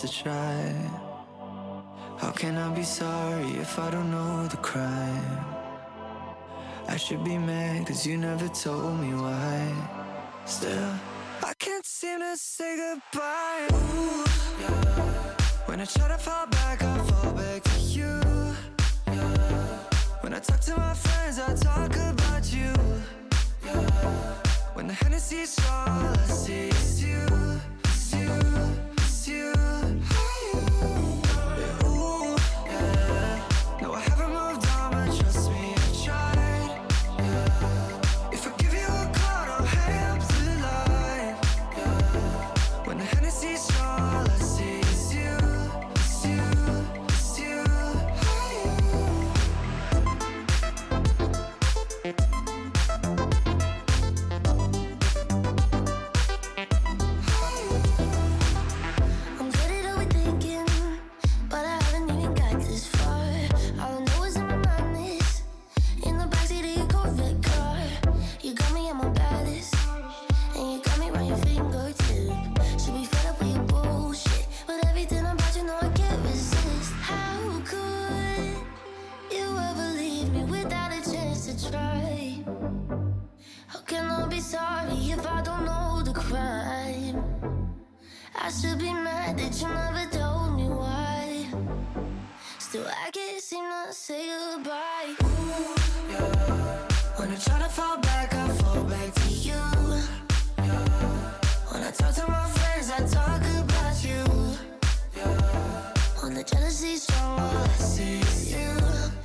to try. How can I be sorry if I don't know the crime? I should be mad cause you never told me why. Still. I should be mad that you never told me why. Still, I can't seem to say goodbye. Ooh, yeah. When I try to fall back, I fall back to you. Yeah. When I talk to my friends, I talk about you. Yeah. When the jealousy's strong, all I see is you.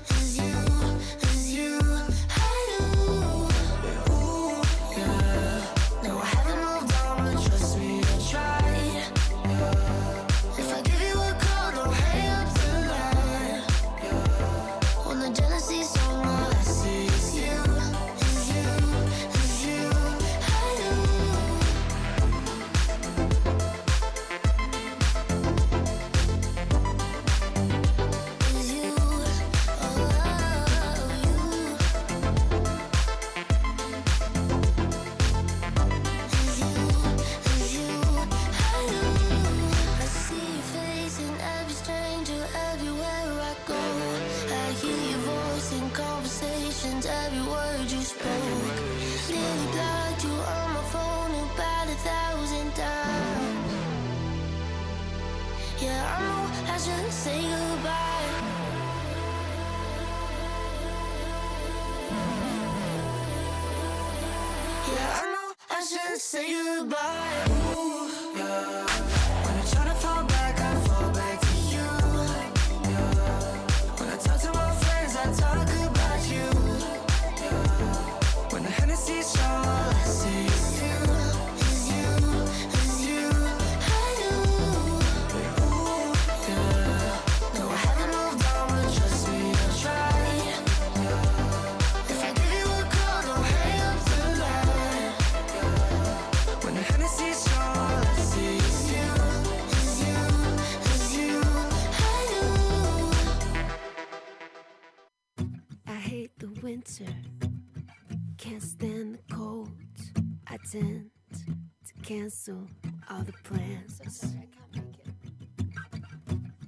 closer. Can't stand the cold. I tend to cancel all the plans. Sorry,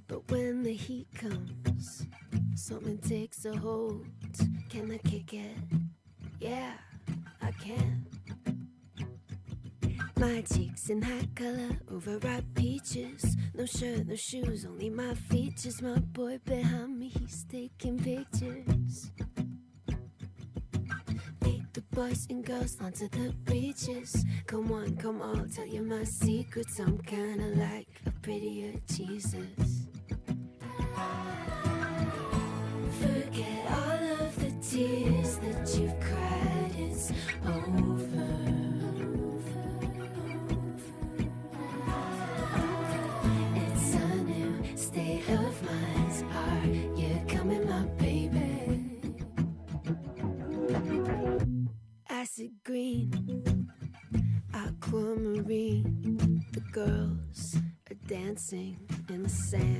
but when the heat comes, something takes a hold. Can I kick it? Yeah, I can. My cheeks in hot color, overripe peaches. No shirt, no shoes, only my features. My boy behind me, he's taking pictures boys and girls onto the beaches. Come on, come all. tell you my secrets. I'm kinda like a prettier Jesus. Forget all of the tears that you've dancing in the sand.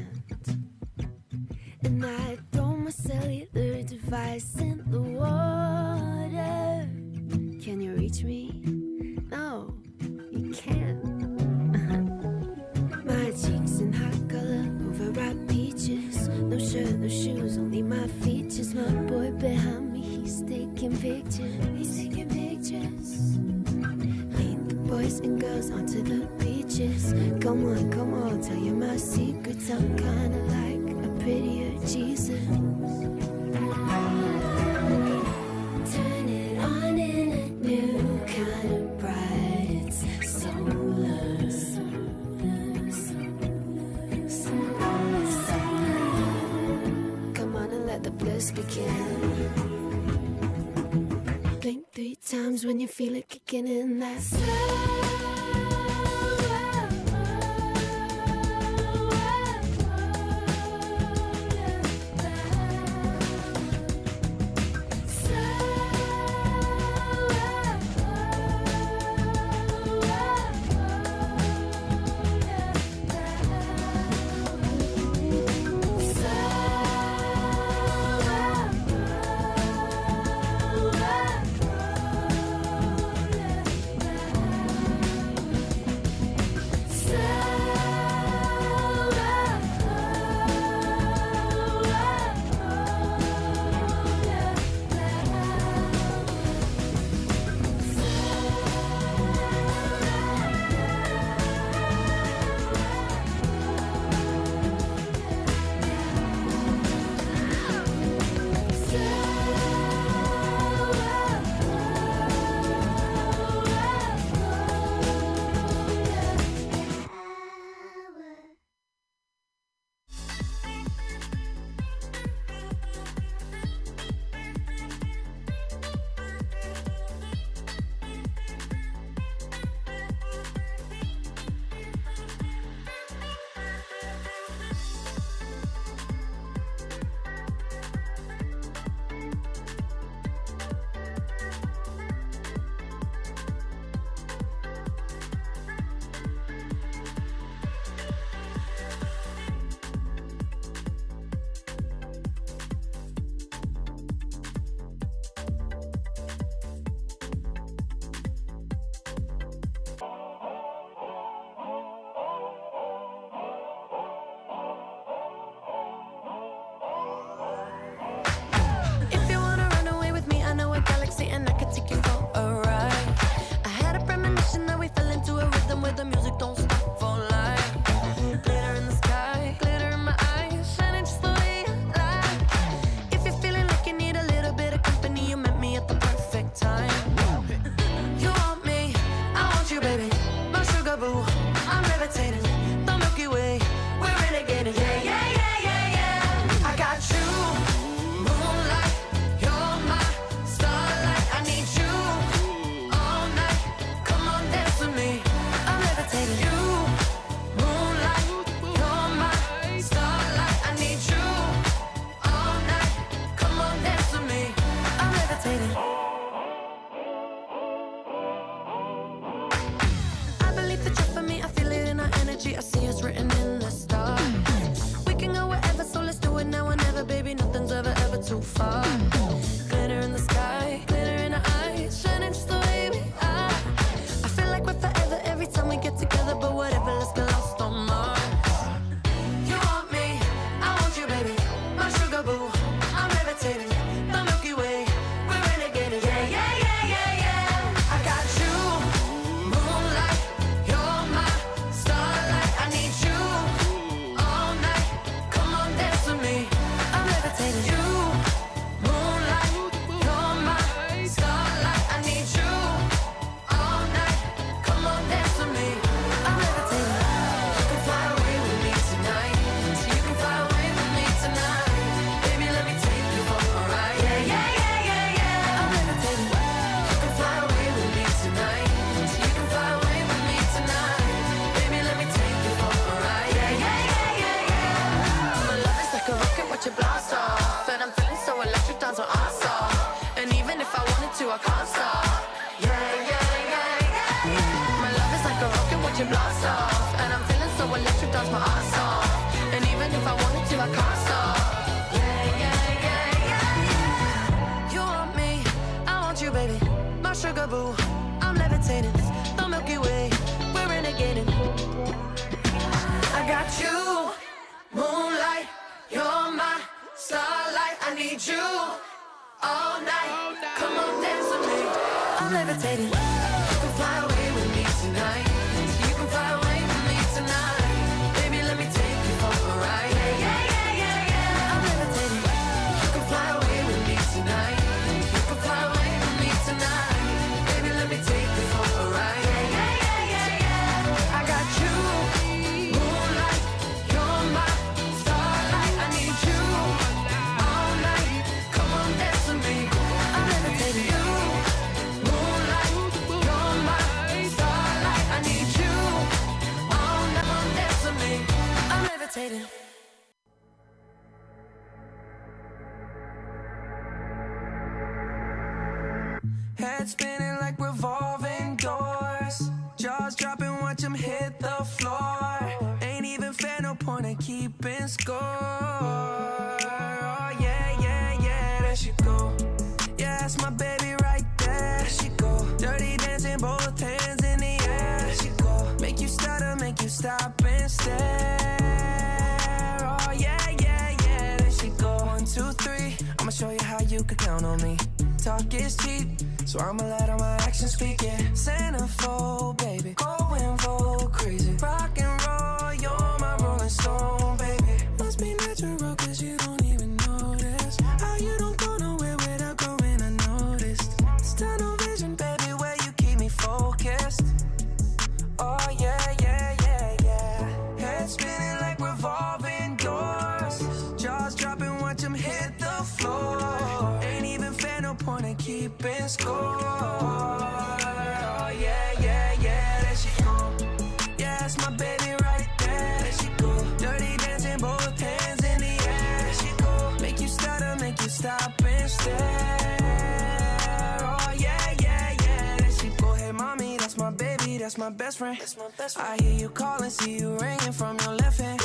my best friend. My best friend. I hear you calling, see you ringing from your left hand.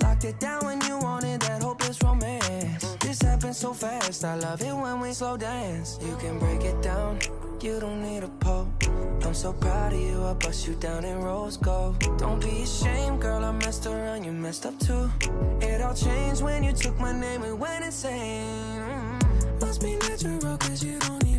Locked it down when you wanted that hopeless romance. This happens so fast, I love it when we slow dance. You can break it down, you don't need a pole. I'm so proud of you, I bust you down in rose gold. Don't be ashamed, girl, I messed around, you messed up too. It all changed when you took my name and went insane. Must be natural, cause you don't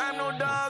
I'm no dog.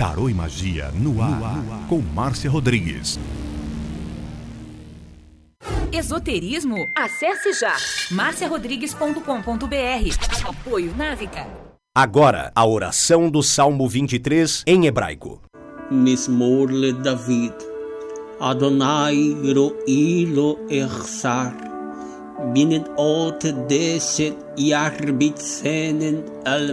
Tarô e Magia no ar, no ar. com Márcia Rodrigues. Esoterismo? Acesse já marciarodrigues.com.br. Apoio Návica. Agora, a oração do Salmo 23 em hebraico. Mismorle David. Adonai ro'i lo echsar. binnen oot deset yarbitsenen bitzenen al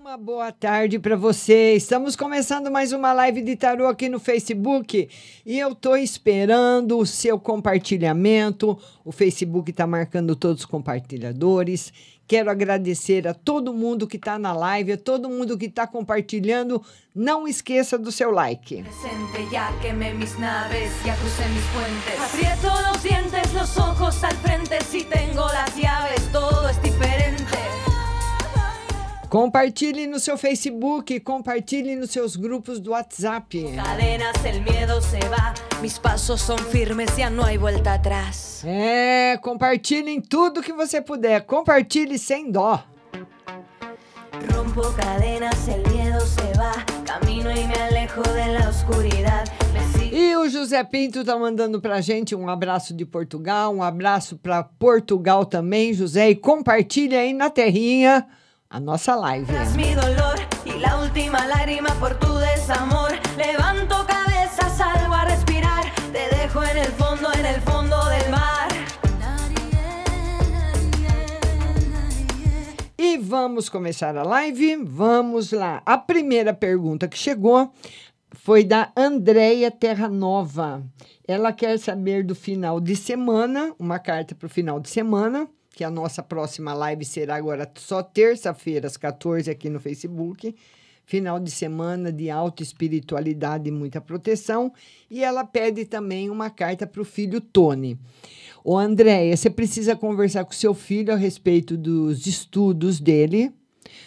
Uma boa tarde para você. Estamos começando mais uma live de tarô aqui no Facebook e eu tô esperando o seu compartilhamento. O Facebook está marcando todos os compartilhadores. Quero agradecer a todo mundo que está na live, a todo mundo que está compartilhando. Não esqueça do seu like. Presente, ya quemé mis naves, ya crucé mis puentes. Aprieto los dientes, los ojos al Compartilhe no seu Facebook, compartilhe nos seus grupos do WhatsApp. É, compartilhe em tudo que você puder. Compartilhe sem dó. Rompo cadenas, el miedo se va. Camino y me alejo de la oscuridad. E o José Pinto tá mandando pra gente um abraço de Portugal, um abraço para Portugal também, José, e compartilha aí na terrinha a nossa live. mar. E vamos começar a live? Vamos lá. A primeira pergunta que chegou foi da Andréia Terra Nova. Ela quer saber do final de semana, uma carta para o final de semana, que a nossa próxima live será agora só terça-feira, às 14 aqui no Facebook. Final de semana de alta espiritualidade e muita proteção. E ela pede também uma carta para o filho Tony. Ô, Andréia, você precisa conversar com seu filho a respeito dos estudos dele.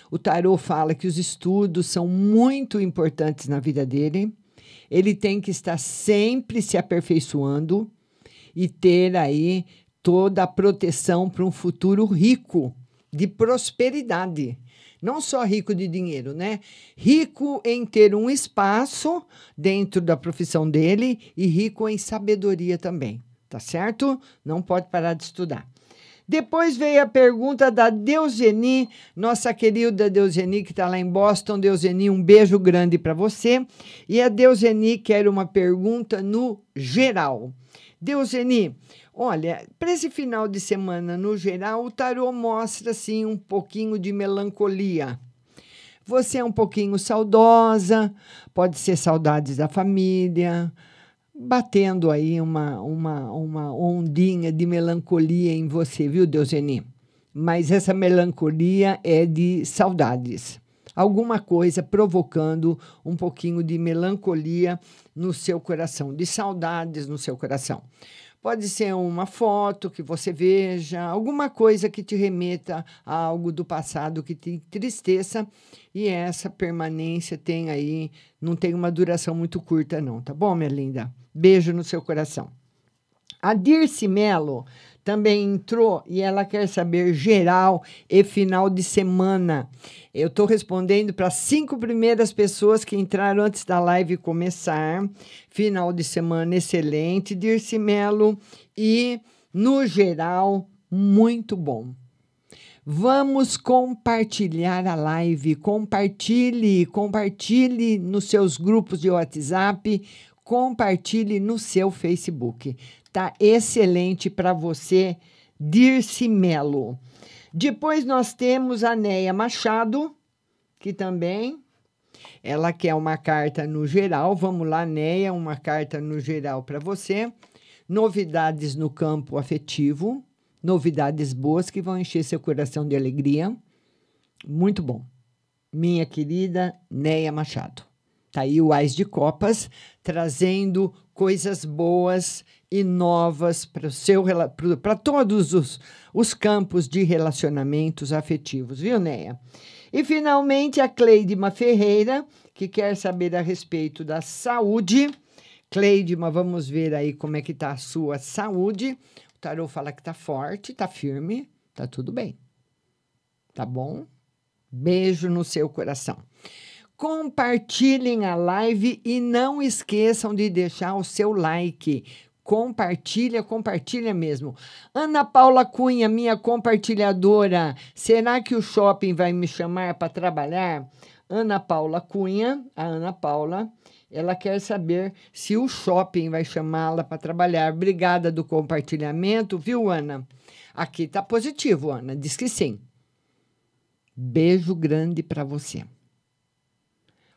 O tarô fala que os estudos são muito importantes na vida dele. Ele tem que estar sempre se aperfeiçoando e ter aí toda a proteção para um futuro rico, de prosperidade. Não só rico de dinheiro, né? Rico em ter um espaço dentro da profissão dele e rico em sabedoria também, tá certo? Não pode parar de estudar. Depois veio a pergunta da Deuseni, nossa querida Deuseni, que está lá em Boston. Deuseni, um beijo grande para você. E a Deuseni quer uma pergunta no geral. Deuseni, olha, para esse final de semana, no geral, o tarô mostra assim um pouquinho de melancolia. Você é um pouquinho saudosa, pode ser saudades da família, batendo aí uma, uma, uma ondinha de melancolia em você, viu, Deuseni? Mas essa melancolia é de saudades. Alguma coisa provocando um pouquinho de melancolia no seu coração, de saudades no seu coração. Pode ser uma foto que você veja, alguma coisa que te remeta a algo do passado que te entristeça, e essa permanência tem aí, não tem uma duração muito curta, não, tá bom, minha linda? Beijo no seu coração. A Dirce Melo também entrou e ela quer saber geral e final de semana. Eu estou respondendo para cinco primeiras pessoas que entraram antes da live começar. Final de semana excelente, Dirce Melo. E, no geral, muito bom. Vamos compartilhar a live. Compartilhe, compartilhe nos seus grupos de WhatsApp, compartilhe no seu Facebook. Tá excelente para você, Dirce Melo. Depois nós temos a Neia Machado, que também ela quer uma carta no geral. Vamos lá, Neia, uma carta no geral para você. Novidades no campo afetivo, novidades boas que vão encher seu coração de alegria. Muito bom. Minha querida Neia Machado. Tá aí o Ais de Copas trazendo coisas boas e novas para todos os, os campos de relacionamentos afetivos, viu, Neia? E finalmente a Cleidima Ferreira, que quer saber a respeito da saúde. Cleidima, vamos ver aí como é que tá a sua saúde. O tarô fala que tá forte, tá firme, tá tudo bem. Tá bom? Beijo no seu coração. Compartilhem a live e não esqueçam de deixar o seu like. Compartilha, compartilha mesmo. Ana Paula Cunha, minha compartilhadora, será que o shopping vai me chamar para trabalhar? Ana Paula Cunha, a Ana Paula, ela quer saber se o shopping vai chamá-la para trabalhar. Obrigada do compartilhamento, viu, Ana? Aqui tá positivo, Ana, diz que sim. Beijo grande para você.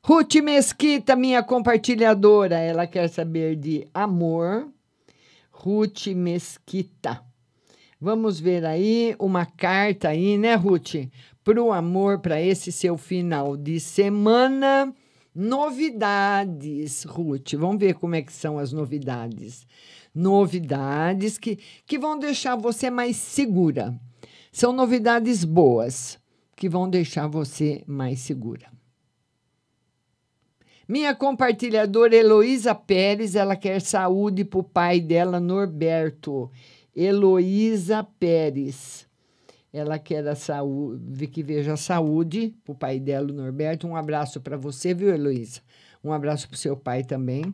Ruth Mesquita, minha compartilhadora, ela quer saber de amor. Ruth Mesquita. Vamos ver aí uma carta aí, né, Ruth? Para o amor, para esse seu final de semana. Novidades, Ruth. Vamos ver como é que são as novidades. Novidades que, que vão deixar você mais segura. São novidades boas que vão deixar você mais segura. Minha compartilhadora Heloísa Pérez, ela quer saúde para o pai dela, Norberto. Heloísa Pérez. Ela quer a saúde, que veja a saúde para o pai dela, Norberto. Um abraço para você, viu, Heloísa? Um abraço para o seu pai também.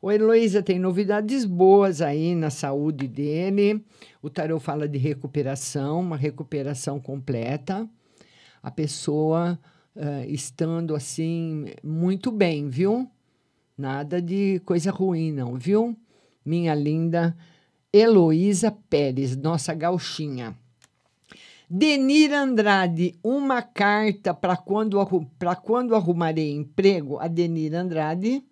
O Heloísa tem novidades boas aí na saúde dele. O tarô fala de recuperação, uma recuperação completa. A pessoa uh, estando assim muito bem, viu? Nada de coisa ruim, não, viu? Minha linda Heloísa Pérez, nossa gauchinha. Denir Andrade, uma carta para quando, quando arrumarei emprego. A Denir Andrade.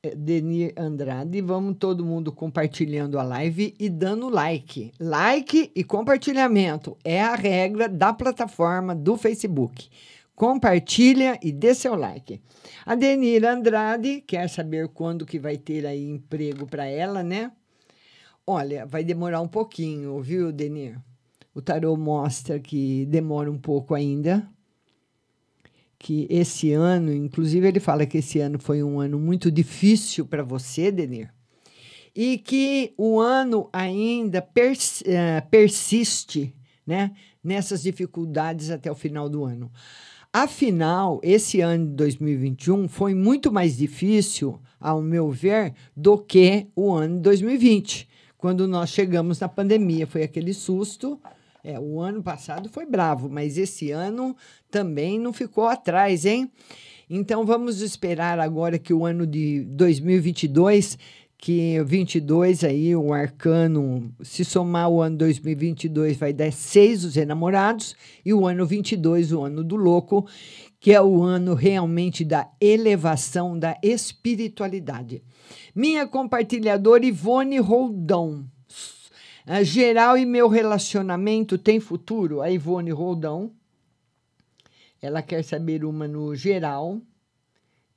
Eh, Denir Andrade, vamos todo mundo compartilhando a live e dando like. Like e compartilhamento é a regra da plataforma do Facebook. Compartilha e dê seu like. A Denir Andrade quer saber quando que vai ter aí emprego para ela, né? Olha, vai demorar um pouquinho, viu, Denir? O tarô mostra que demora um pouco ainda, que esse ano, inclusive ele fala que esse ano foi um ano muito difícil para você, Denir, e que o ano ainda pers uh, persiste, né, nessas dificuldades até o final do ano. Afinal, esse ano de 2021 foi muito mais difícil, ao meu ver, do que o ano de 2020, quando nós chegamos na pandemia. Foi aquele susto, é, o ano passado foi bravo, mas esse ano também não ficou atrás, hein? Então vamos esperar agora que o ano de 2022, que 22 aí, o arcano, se somar o ano 2022 vai dar seis os enamorados e o ano 22, o ano do louco, que é o ano realmente da elevação da espiritualidade. Minha compartilhadora Ivone Roldão ah, geral e meu relacionamento tem futuro? A Ivone Roldão. Ela quer saber uma no geral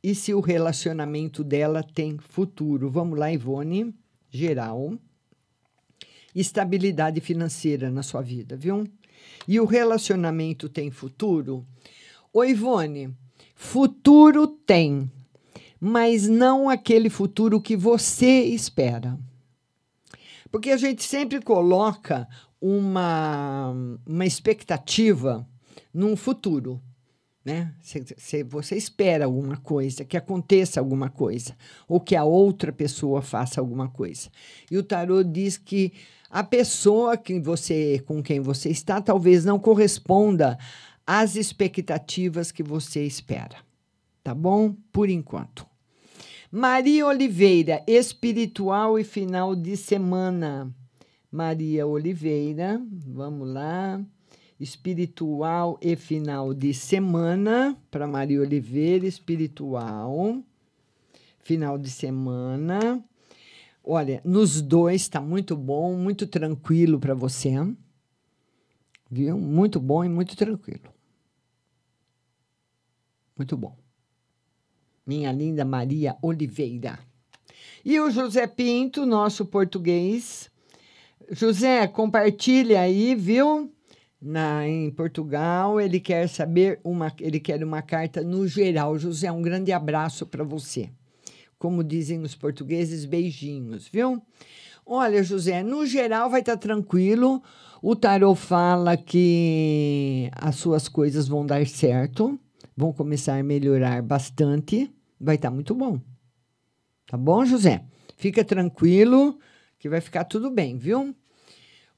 e se o relacionamento dela tem futuro. Vamos lá, Ivone. Geral. Estabilidade financeira na sua vida, viu? E o relacionamento tem futuro? Ô, Ivone, futuro tem, mas não aquele futuro que você espera. Porque a gente sempre coloca uma, uma expectativa num futuro. Né? Se, se você espera alguma coisa, que aconteça alguma coisa, ou que a outra pessoa faça alguma coisa. E o tarô diz que a pessoa que você, com quem você está talvez não corresponda às expectativas que você espera. Tá bom? Por enquanto. Maria Oliveira, espiritual e final de semana. Maria Oliveira, vamos lá. Espiritual e final de semana para Maria Oliveira, espiritual. Final de semana. Olha, nos dois está muito bom, muito tranquilo para você. Viu? Muito bom e muito tranquilo. Muito bom minha linda Maria Oliveira. E o José Pinto, nosso português. José, compartilha aí, viu? Na, em Portugal, ele quer saber uma, ele quer uma carta no geral. José, um grande abraço para você. Como dizem os portugueses, beijinhos, viu? Olha, José, no geral vai estar tá tranquilo. O tarot fala que as suas coisas vão dar certo vão começar a melhorar bastante, vai estar tá muito bom. Tá bom, José? Fica tranquilo que vai ficar tudo bem, viu?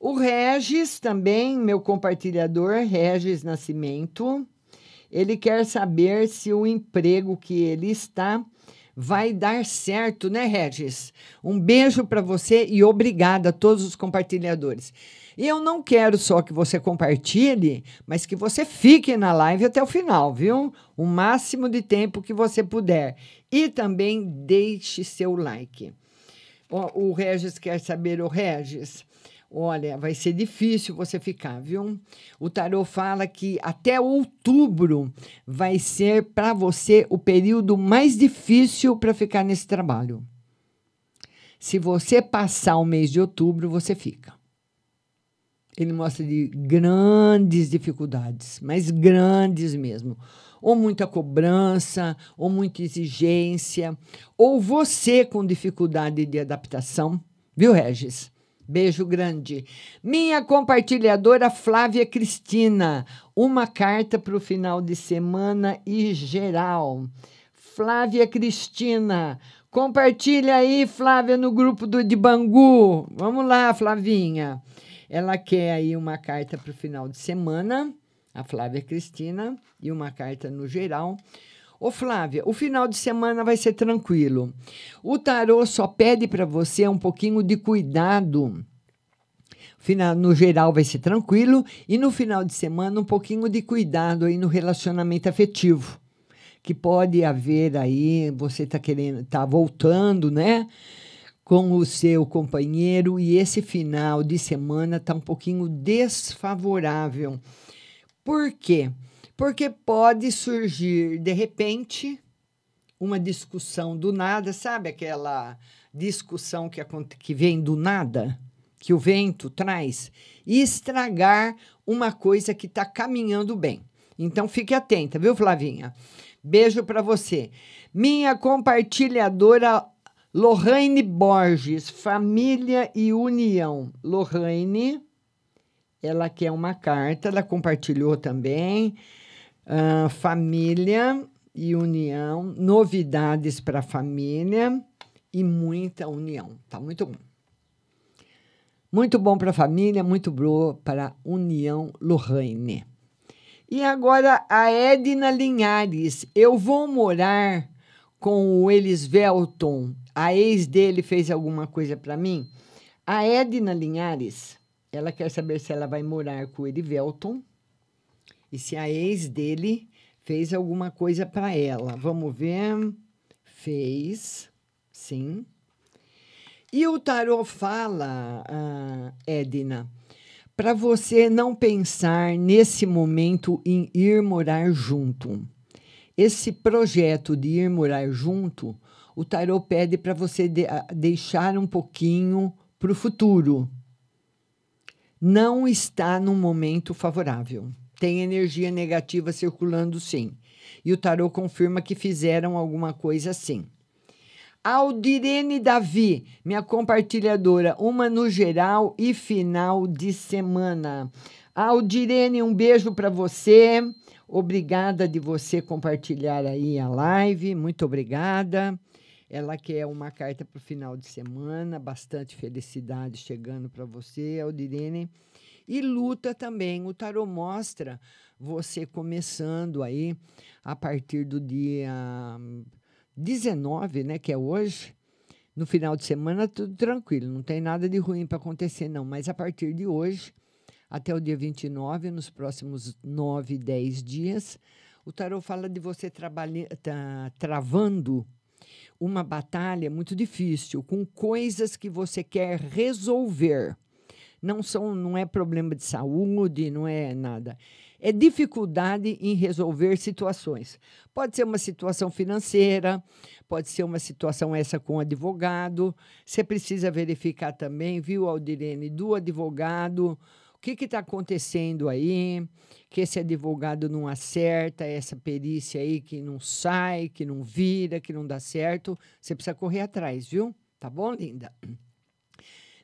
O Regis também, meu compartilhador, Regis Nascimento, ele quer saber se o emprego que ele está vai dar certo, né, Regis? Um beijo para você e obrigada a todos os compartilhadores. E eu não quero só que você compartilhe, mas que você fique na live até o final, viu? O máximo de tempo que você puder. E também deixe seu like. O, o Regis quer saber, o Regis. Olha, vai ser difícil você ficar, viu? O tarot fala que até outubro vai ser para você o período mais difícil para ficar nesse trabalho. Se você passar o mês de outubro, você fica ele mostra de grandes dificuldades, mas grandes mesmo. Ou muita cobrança, ou muita exigência, ou você com dificuldade de adaptação, viu, Regis? Beijo grande. Minha compartilhadora Flávia Cristina, uma carta para o final de semana e geral. Flávia Cristina, compartilha aí, Flávia, no grupo do de Bangu. Vamos lá, Flavinha. Ela quer aí uma carta para o final de semana, a Flávia Cristina, e uma carta no geral. Ô Flávia, o final de semana vai ser tranquilo. O tarô só pede para você um pouquinho de cuidado. Final, no geral vai ser tranquilo e no final de semana um pouquinho de cuidado aí no relacionamento afetivo. Que pode haver aí, você tá querendo, tá voltando, né? Com o seu companheiro e esse final de semana tá um pouquinho desfavorável. Por quê? Porque pode surgir, de repente, uma discussão do nada, sabe aquela discussão que, que vem do nada, que o vento traz, e estragar uma coisa que está caminhando bem. Então fique atenta, viu, Flavinha? Beijo para você. Minha compartilhadora Lorraine Borges, Família e União. Lorraine, ela quer uma carta, ela compartilhou também. Ah, família e união, novidades para a família e muita união. Tá muito bom. Muito bom para a família, muito bom para a união Lorraine. E agora a Edna Linhares. Eu vou morar com o Elisvelton. A ex dele fez alguma coisa para mim? A Edna Linhares, ela quer saber se ela vai morar com o Elivelton e se a ex dele fez alguma coisa para ela. Vamos ver. Fez, sim. E o tarô fala, ah, Edna, para você não pensar nesse momento em ir morar junto. Esse projeto de ir morar junto, o tarô pede para você de- ah, deixar um pouquinho para o futuro. Não está num momento favorável. Tem energia negativa circulando, sim. E o tarô confirma que fizeram alguma coisa assim. Aldirene Davi, minha compartilhadora, uma no geral e final de semana. Aldirene, um beijo para você. Obrigada de você compartilhar aí a live. Muito obrigada. Ela quer uma carta para o final de semana, bastante felicidade chegando para você, Aldirene. E luta também. O tarô mostra você começando aí a partir do dia 19, né, que é hoje. No final de semana, tudo tranquilo, não tem nada de ruim para acontecer, não. Mas a partir de hoje, até o dia 29, nos próximos 9, 10 dias, o tarô fala de você tá, travando uma batalha muito difícil, com coisas que você quer resolver. Não são, não é problema de saúde, não é nada. É dificuldade em resolver situações. Pode ser uma situação financeira, pode ser uma situação essa com advogado. Você precisa verificar também, viu, Aldirene, do advogado, o que está acontecendo aí, que esse advogado não acerta, essa perícia aí que não sai, que não vira, que não dá certo. Você precisa correr atrás, viu? Tá bom, linda?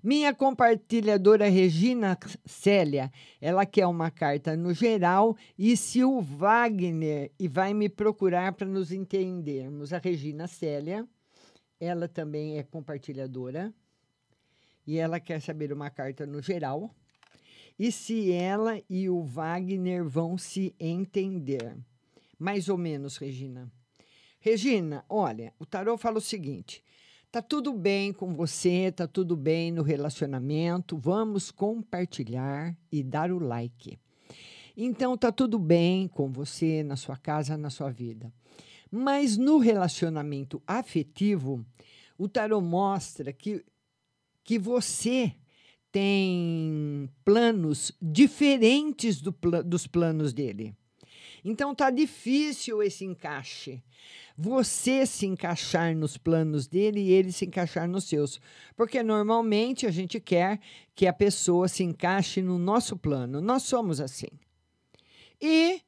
Minha compartilhadora Regina Célia, ela quer uma carta no geral e se o Wagner e vai me procurar para nos entendermos. A Regina Célia, ela também é compartilhadora e ela quer saber uma carta no geral e se ela e o Wagner vão se entender. Mais ou menos, Regina. Regina, olha, o tarô fala o seguinte: Tá tudo bem com você, tá tudo bem no relacionamento. Vamos compartilhar e dar o like. Então tá tudo bem com você na sua casa, na sua vida. Mas no relacionamento afetivo, o tarot mostra que que você tem planos diferentes do dos planos dele. Então tá difícil esse encaixe você se encaixar nos planos dele e ele se encaixar nos seus. Porque normalmente a gente quer que a pessoa se encaixe no nosso plano. Nós somos assim. E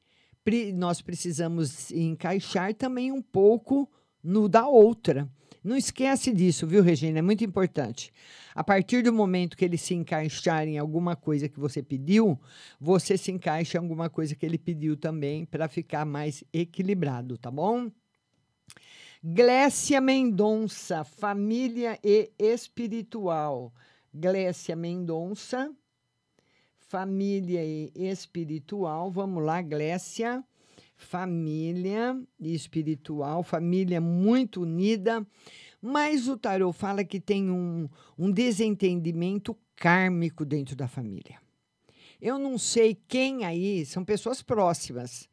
pre nós precisamos encaixar também um pouco no da outra. Não esquece disso, viu, Regina? É muito importante. A partir do momento que ele se encaixar em alguma coisa que você pediu, você se encaixa em alguma coisa que ele pediu também para ficar mais equilibrado, tá bom? Glécia Mendonça, família e espiritual. Glécia Mendonça, família e espiritual. Vamos lá, Glécia. Família espiritual, família muito unida. Mas o tarô fala que tem um, um desentendimento kármico dentro da família. Eu não sei quem aí, são pessoas próximas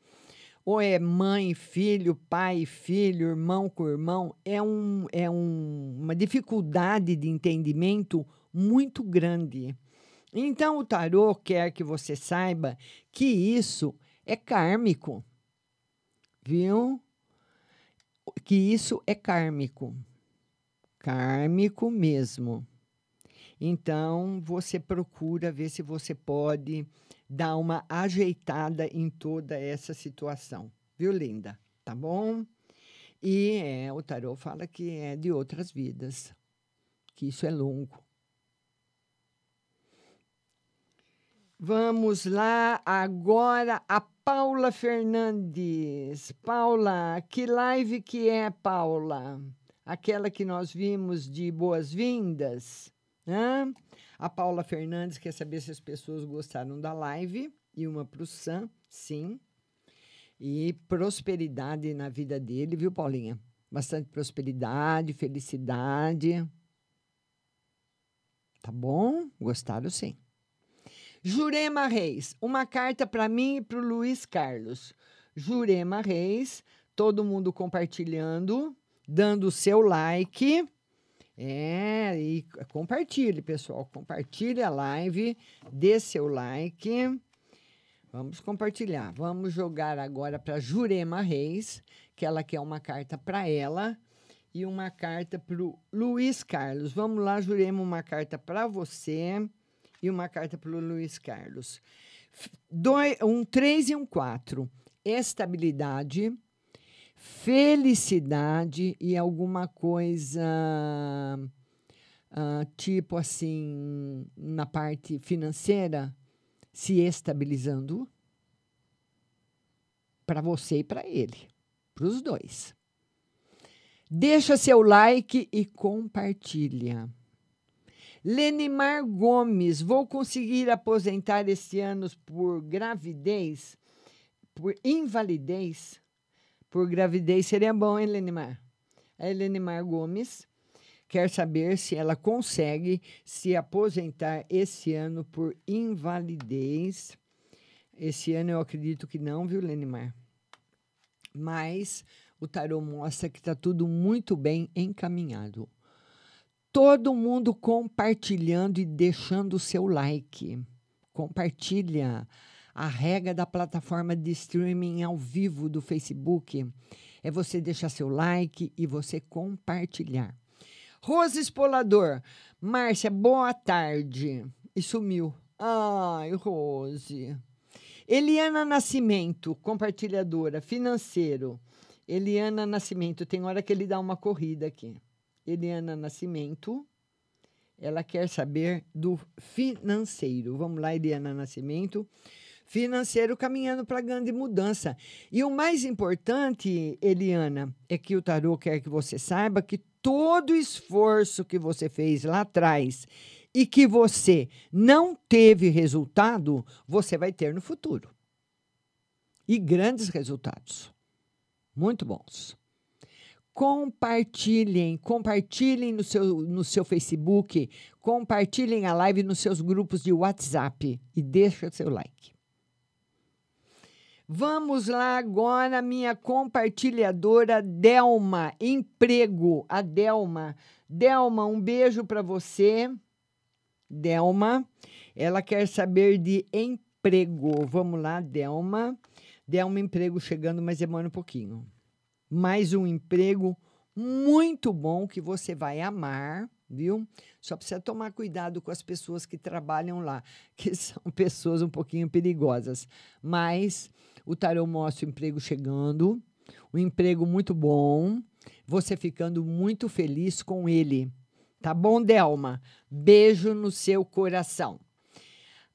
ou é mãe, filho, pai, filho, irmão com irmão, é, um, é um, uma dificuldade de entendimento muito grande. Então, o tarô quer que você saiba que isso é kármico, viu? Que isso é kármico, kármico mesmo. Então, você procura ver se você pode dar uma ajeitada em toda essa situação, viu, linda? Tá bom? E é, o tarô fala que é de outras vidas, que isso é longo. Vamos lá agora a Paula Fernandes. Paula, que live que é, Paula? Aquela que nós vimos de boas-vindas? Né? A Paula Fernandes quer saber se as pessoas gostaram da live. E uma para o Sam, sim. E prosperidade na vida dele, viu, Paulinha? Bastante prosperidade, felicidade. Tá bom? Gostaram, sim. Jurema Reis, uma carta para mim e para o Luiz Carlos. Jurema Reis, todo mundo compartilhando, dando o seu like. É, e compartilhe, pessoal. Compartilhe a live, dê seu like. Vamos compartilhar. Vamos jogar agora para Jurema Reis, que ela quer uma carta para ela e uma carta para o Luiz Carlos. Vamos lá, Jurema, uma carta para você e uma carta para o Luiz Carlos. Um 3 e um 4. Estabilidade, felicidade e alguma coisa uh, tipo assim, na parte financeira, se estabilizando para você e para ele, para os dois. Deixa seu like e compartilha. Lenimar Gomes, vou conseguir aposentar este ano por gravidez, por invalidez? Por gravidez seria bom, hein, Lenimar? A Lenimar Gomes quer saber se ela consegue se aposentar esse ano por invalidez. Esse ano eu acredito que não, viu, Lenimar? Mas o tarô mostra que está tudo muito bem encaminhado todo mundo compartilhando e deixando o seu like. Compartilha. A regra da plataforma de streaming ao vivo do Facebook é você deixar seu like e você compartilhar. Rose Espolador. Márcia, boa tarde. E sumiu. Ai, Rose. Eliana Nascimento, compartilhadora, financeiro. Eliana Nascimento, tem hora que ele dá uma corrida aqui. Eliana Nascimento. Ela quer saber do financeiro. Vamos lá, Eliana Nascimento. Financeiro caminhando para grande mudança. E o mais importante, Eliana, é que o tarô quer que você saiba que todo esforço que você fez lá atrás e que você não teve resultado, você vai ter no futuro. E grandes resultados. Muito bons compartilhem, compartilhem no seu, no seu Facebook, compartilhem a live nos seus grupos de WhatsApp e deixa seu like. Vamos lá agora, minha compartilhadora Delma, emprego, a Delma. Delma, um beijo para você. Delma, ela quer saber de emprego. Vamos lá, Delma. Delma, emprego chegando, mas demora um pouquinho mais um emprego muito bom que você vai amar, viu? Só precisa tomar cuidado com as pessoas que trabalham lá, que são pessoas um pouquinho perigosas. Mas o tarô mostra o emprego chegando, um emprego muito bom, você ficando muito feliz com ele. Tá bom, Delma? Beijo no seu coração.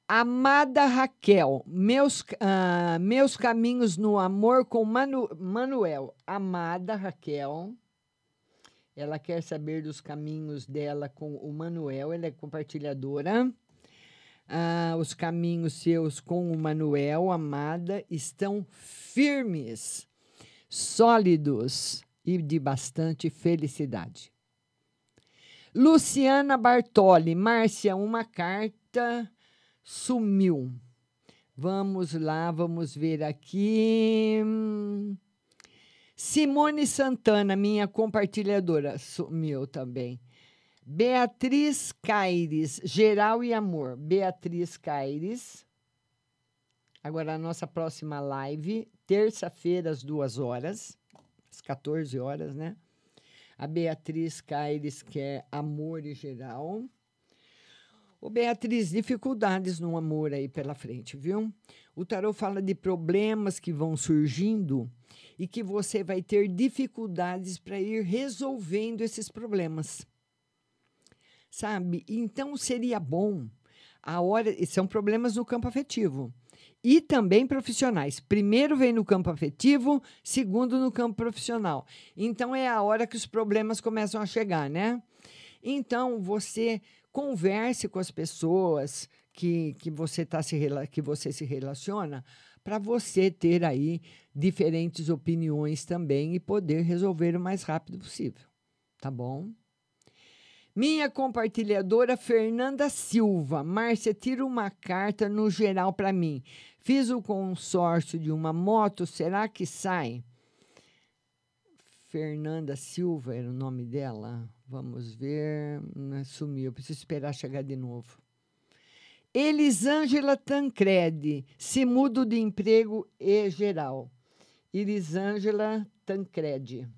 Amada Raquel, meus, ah, meus caminhos no amor com Manu, Manuel. Amada Raquel, ela quer saber dos caminhos dela com o Manuel, ela é compartilhadora. Ah, os caminhos seus com o Manuel, amada, estão firmes, sólidos e de bastante felicidade. Luciana Bartoli, Márcia, uma carta sumiu. Vamos lá, vamos ver aqui. Simone Santana, minha compartilhadora, sumiu também. Beatriz Caires, Geral e Amor. Beatriz Caires. Agora, a nossa próxima live, terça-feira, às duas horas, às 14 horas, né? A Beatriz Caires quer amor e geral. Ô, Beatriz, dificuldades no amor aí pela frente, viu? O tarô fala de problemas que vão surgindo e que você vai ter dificuldades para ir resolvendo esses problemas. Sabe? Então seria bom a hora. São problemas no campo afetivo e também profissionais. Primeiro vem no campo afetivo, segundo no campo profissional. Então é a hora que os problemas começam a chegar, né? Então você converse com as pessoas que, que você tá se que você se relaciona para você ter aí diferentes opiniões também e poder resolver o mais rápido possível. Tá bom? Minha compartilhadora Fernanda Silva. Márcia, tira uma carta no geral para mim. Fiz o consórcio de uma moto, será que sai? Fernanda Silva era o nome dela. Vamos ver. Não, Sumiu. Preciso esperar chegar de novo. Elisângela Tancredi. Se mudo de emprego e geral. Elisângela Tancredi.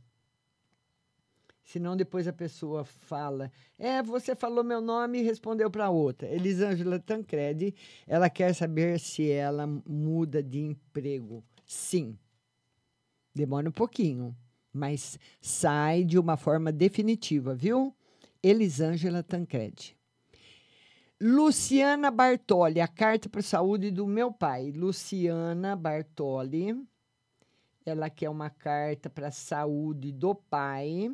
Senão depois a pessoa fala, é, você falou meu nome e respondeu para outra. Elisângela Tancredi, ela quer saber se ela muda de emprego. Sim. Demora um pouquinho, mas sai de uma forma definitiva, viu? Elisângela Tancredi. Luciana Bartoli, a carta para saúde do meu pai. Luciana Bartoli, ela quer uma carta para saúde do pai.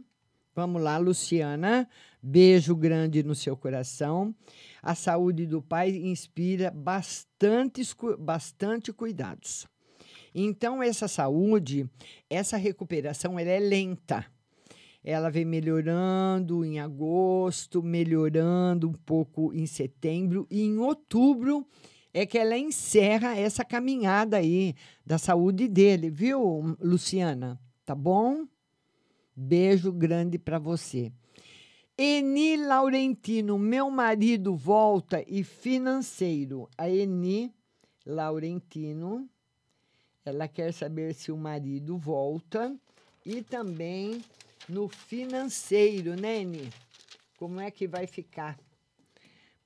Vamos lá, Luciana. Beijo grande no seu coração. A saúde do pai inspira bastantes, cu- bastante cuidados. Então, essa saúde, essa recuperação, ela é lenta. Ela vem melhorando em agosto, melhorando um pouco em setembro e em outubro é que ela encerra essa caminhada aí da saúde dele, viu, Luciana? Tá bom? Beijo grande para você. Eni Laurentino, meu marido volta e financeiro. A Eni Laurentino, ela quer saber se o marido volta e também no financeiro, né, Eni? Como é que vai ficar?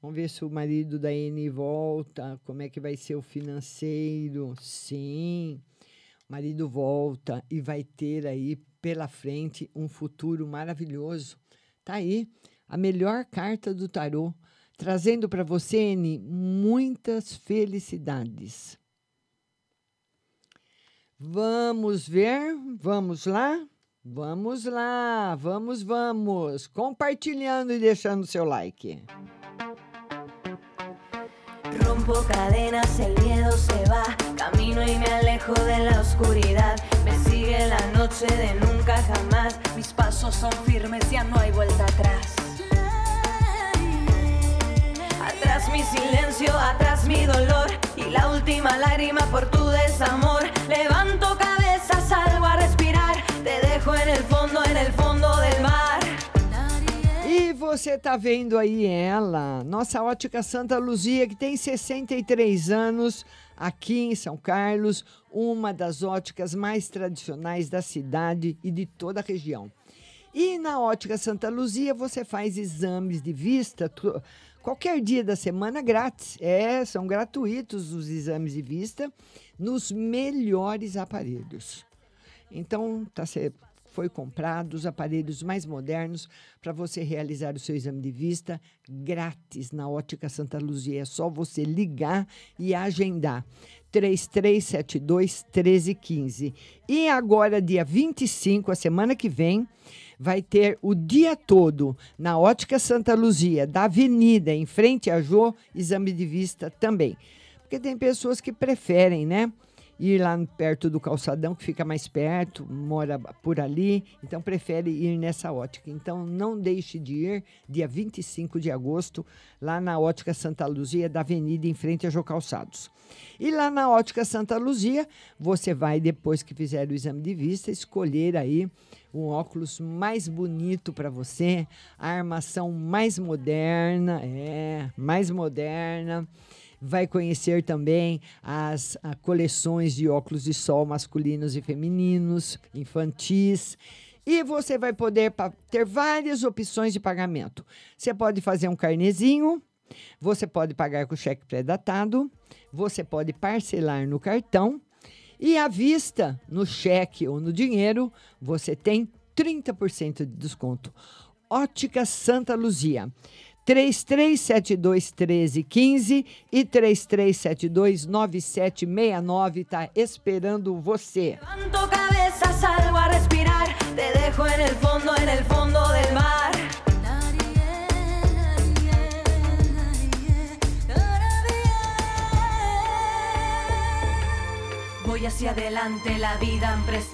Vamos ver se o marido da Eni volta, como é que vai ser o financeiro. Sim, o marido volta e vai ter aí pela frente um futuro maravilhoso. Tá aí a melhor carta do tarô, trazendo para você, Eni, muitas felicidades. Vamos ver, vamos lá? Vamos lá, vamos, vamos. Compartilhando e deixando seu like. Rompo cadenas, el miedo se va. Camino y me alejo de la oscuridad. Me sigue la noche de nunca jamás. Mis pasos son firmes, ya no hay vuelta atrás. Atrás mi silencio, atrás mi dolor. Y la última lágrima por tu desamor. Levanto cabeza, salgo a respirar. Te dejo en el fondo, en el fondo del mar. E você tá vendo aí ela, nossa ótica Santa Luzia, que tem 63 anos, aqui em São Carlos, uma das óticas mais tradicionais da cidade e de toda a região. E na ótica Santa Luzia você faz exames de vista qualquer dia da semana grátis. É, são gratuitos os exames de vista nos melhores aparelhos. Então, tá foi comprado os aparelhos mais modernos para você realizar o seu exame de vista grátis na Ótica Santa Luzia. É só você ligar e agendar. 3372 1315. E agora, dia 25, a semana que vem, vai ter o dia todo na Ótica Santa Luzia, da Avenida, em frente a Jô, exame de vista também. Porque tem pessoas que preferem, né? Ir lá perto do calçadão, que fica mais perto, mora por ali, então prefere ir nessa ótica. Então não deixe de ir dia 25 de agosto, lá na Ótica Santa Luzia, da Avenida, em frente a Jô Calçados. E lá na Ótica Santa Luzia, você vai, depois que fizer o exame de vista, escolher aí um óculos mais bonito para você, a armação mais moderna, é, mais moderna. Vai conhecer também as ah, coleções de óculos de sol masculinos e femininos, infantis. E você vai poder ter várias opções de pagamento. Você pode fazer um carnezinho, você pode pagar com cheque pré-datado, você pode parcelar no cartão e à vista, no cheque ou no dinheiro, você tem 30% de desconto. Ótica Santa Luzia. 3372 1315 e 3372 9769 está esperando você. Levanto cabeza, salgo a respirar. Te dejo en el fondo, en el fondo del mar.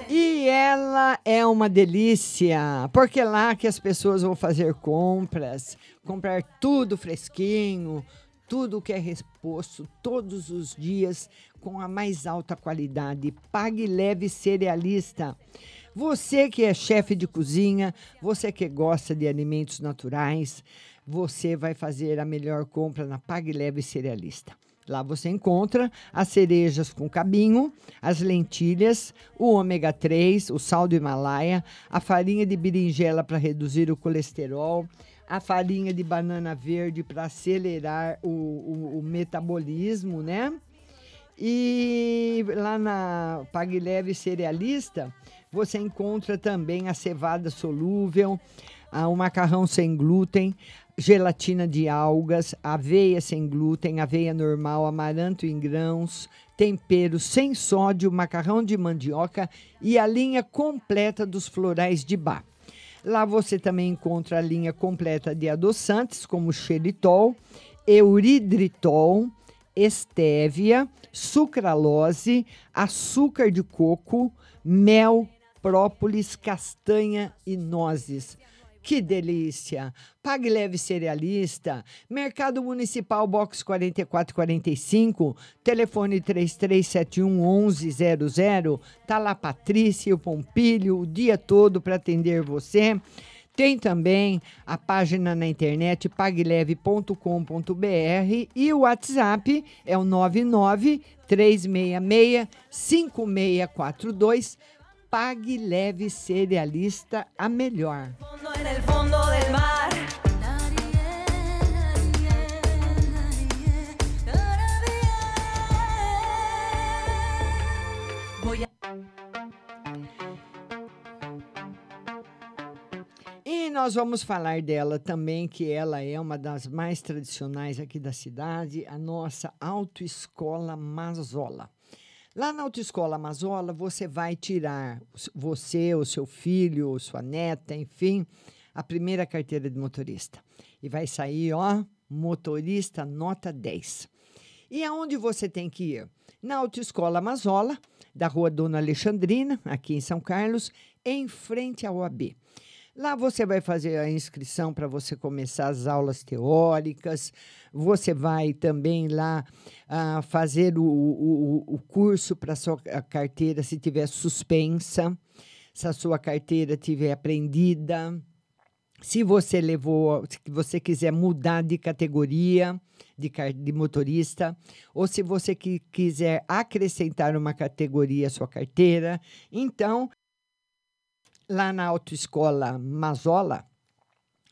E ela é uma delícia, porque é lá que as pessoas vão fazer compras, comprar tudo fresquinho, tudo que é reposto todos os dias com a mais alta qualidade. Pague leve cerealista. Você que é chefe de cozinha, você que gosta de alimentos naturais, você vai fazer a melhor compra na Pague Leve Cerealista. Lá você encontra as cerejas com cabinho, as lentilhas, o ômega 3, o sal do Himalaia, a farinha de berinjela para reduzir o colesterol, a farinha de banana verde para acelerar o, o- o metabolismo, né? E lá na Pague Leve Cerealista, você encontra também a cevada solúvel, o macarrão sem glúten, gelatina de algas, aveia sem glúten, aveia normal, amaranto em grãos, tempero sem sódio, macarrão de mandioca e a linha completa dos florais de bar. Lá você também encontra a linha completa de adoçantes, como xeritol, euridritol, estévia, sucralose, açúcar de coco, mel, própolis, castanha e nozes. Que delícia! Pague Leve Cerealista, Mercado Municipal Box 4445, telefone 3371 1100. Tá lá Patrícia o Pompilho o dia todo para atender você. Tem também a página na internet pagleve.com.br e o WhatsApp é o 99 366 5642. Pague Leve Cerealista, a melhor. E nós vamos falar dela também, que ela é uma das mais tradicionais aqui da cidade, a nossa Autoescola Mazola. Lá na Autoescola Mazola, você vai tirar, você, o seu filho, ou sua neta, enfim, a primeira carteira de motorista. E vai sair, ó, motorista nota 10. E aonde você tem que ir? Na Autoescola Mazola, da Rua Dona Alexandrina, aqui em São Carlos, em frente ao OAB. Lá você vai fazer a inscrição para você começar as aulas teóricas. Você vai também lá ah, fazer o, o, o- curso para sua carteira se tiver suspensa, se a sua carteira tiver apreendida. Se você levou, se você quiser mudar de categoria de, de motorista, ou se você que quiser acrescentar uma categoria à sua carteira, então lá na autoescola Mazola,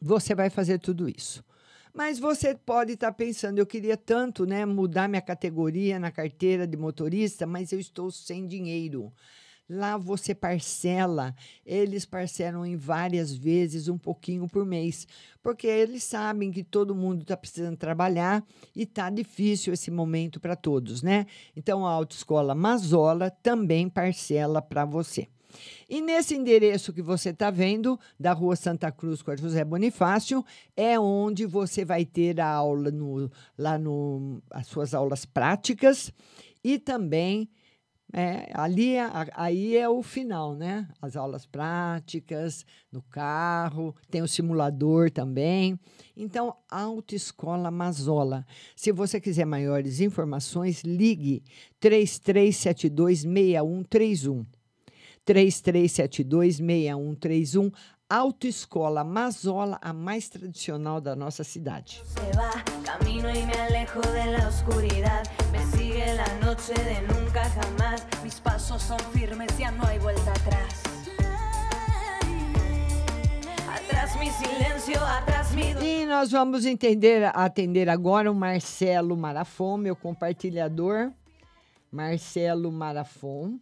você vai fazer tudo isso. Mas você pode estar pensando, eu queria tanto, né, mudar minha categoria na carteira de motorista, mas eu estou sem dinheiro. Lá você parcela, eles parcelam em várias vezes, um pouquinho por mês, porque eles sabem que todo mundo está precisando trabalhar e está difícil esse momento para todos, né? Então a Autoescola Mazola também parcela para você. E nesse endereço que você está vendo, da Rua Santa Cruz com a José Bonifácio, é onde você vai ter a aula no, lá no as suas aulas práticas e também é, ali é- a- aí é o final, né? As aulas práticas no carro, tem o simulador também. Então, Autoescola Mazola. Se você quiser maiores informações, ligue 33726131. 33726131. Autoescola Mazola, a mais tradicional da nossa cidade. E nós vamos entender, atender agora o Marcelo Marafon, meu compartilhador. Marcelo Marafon.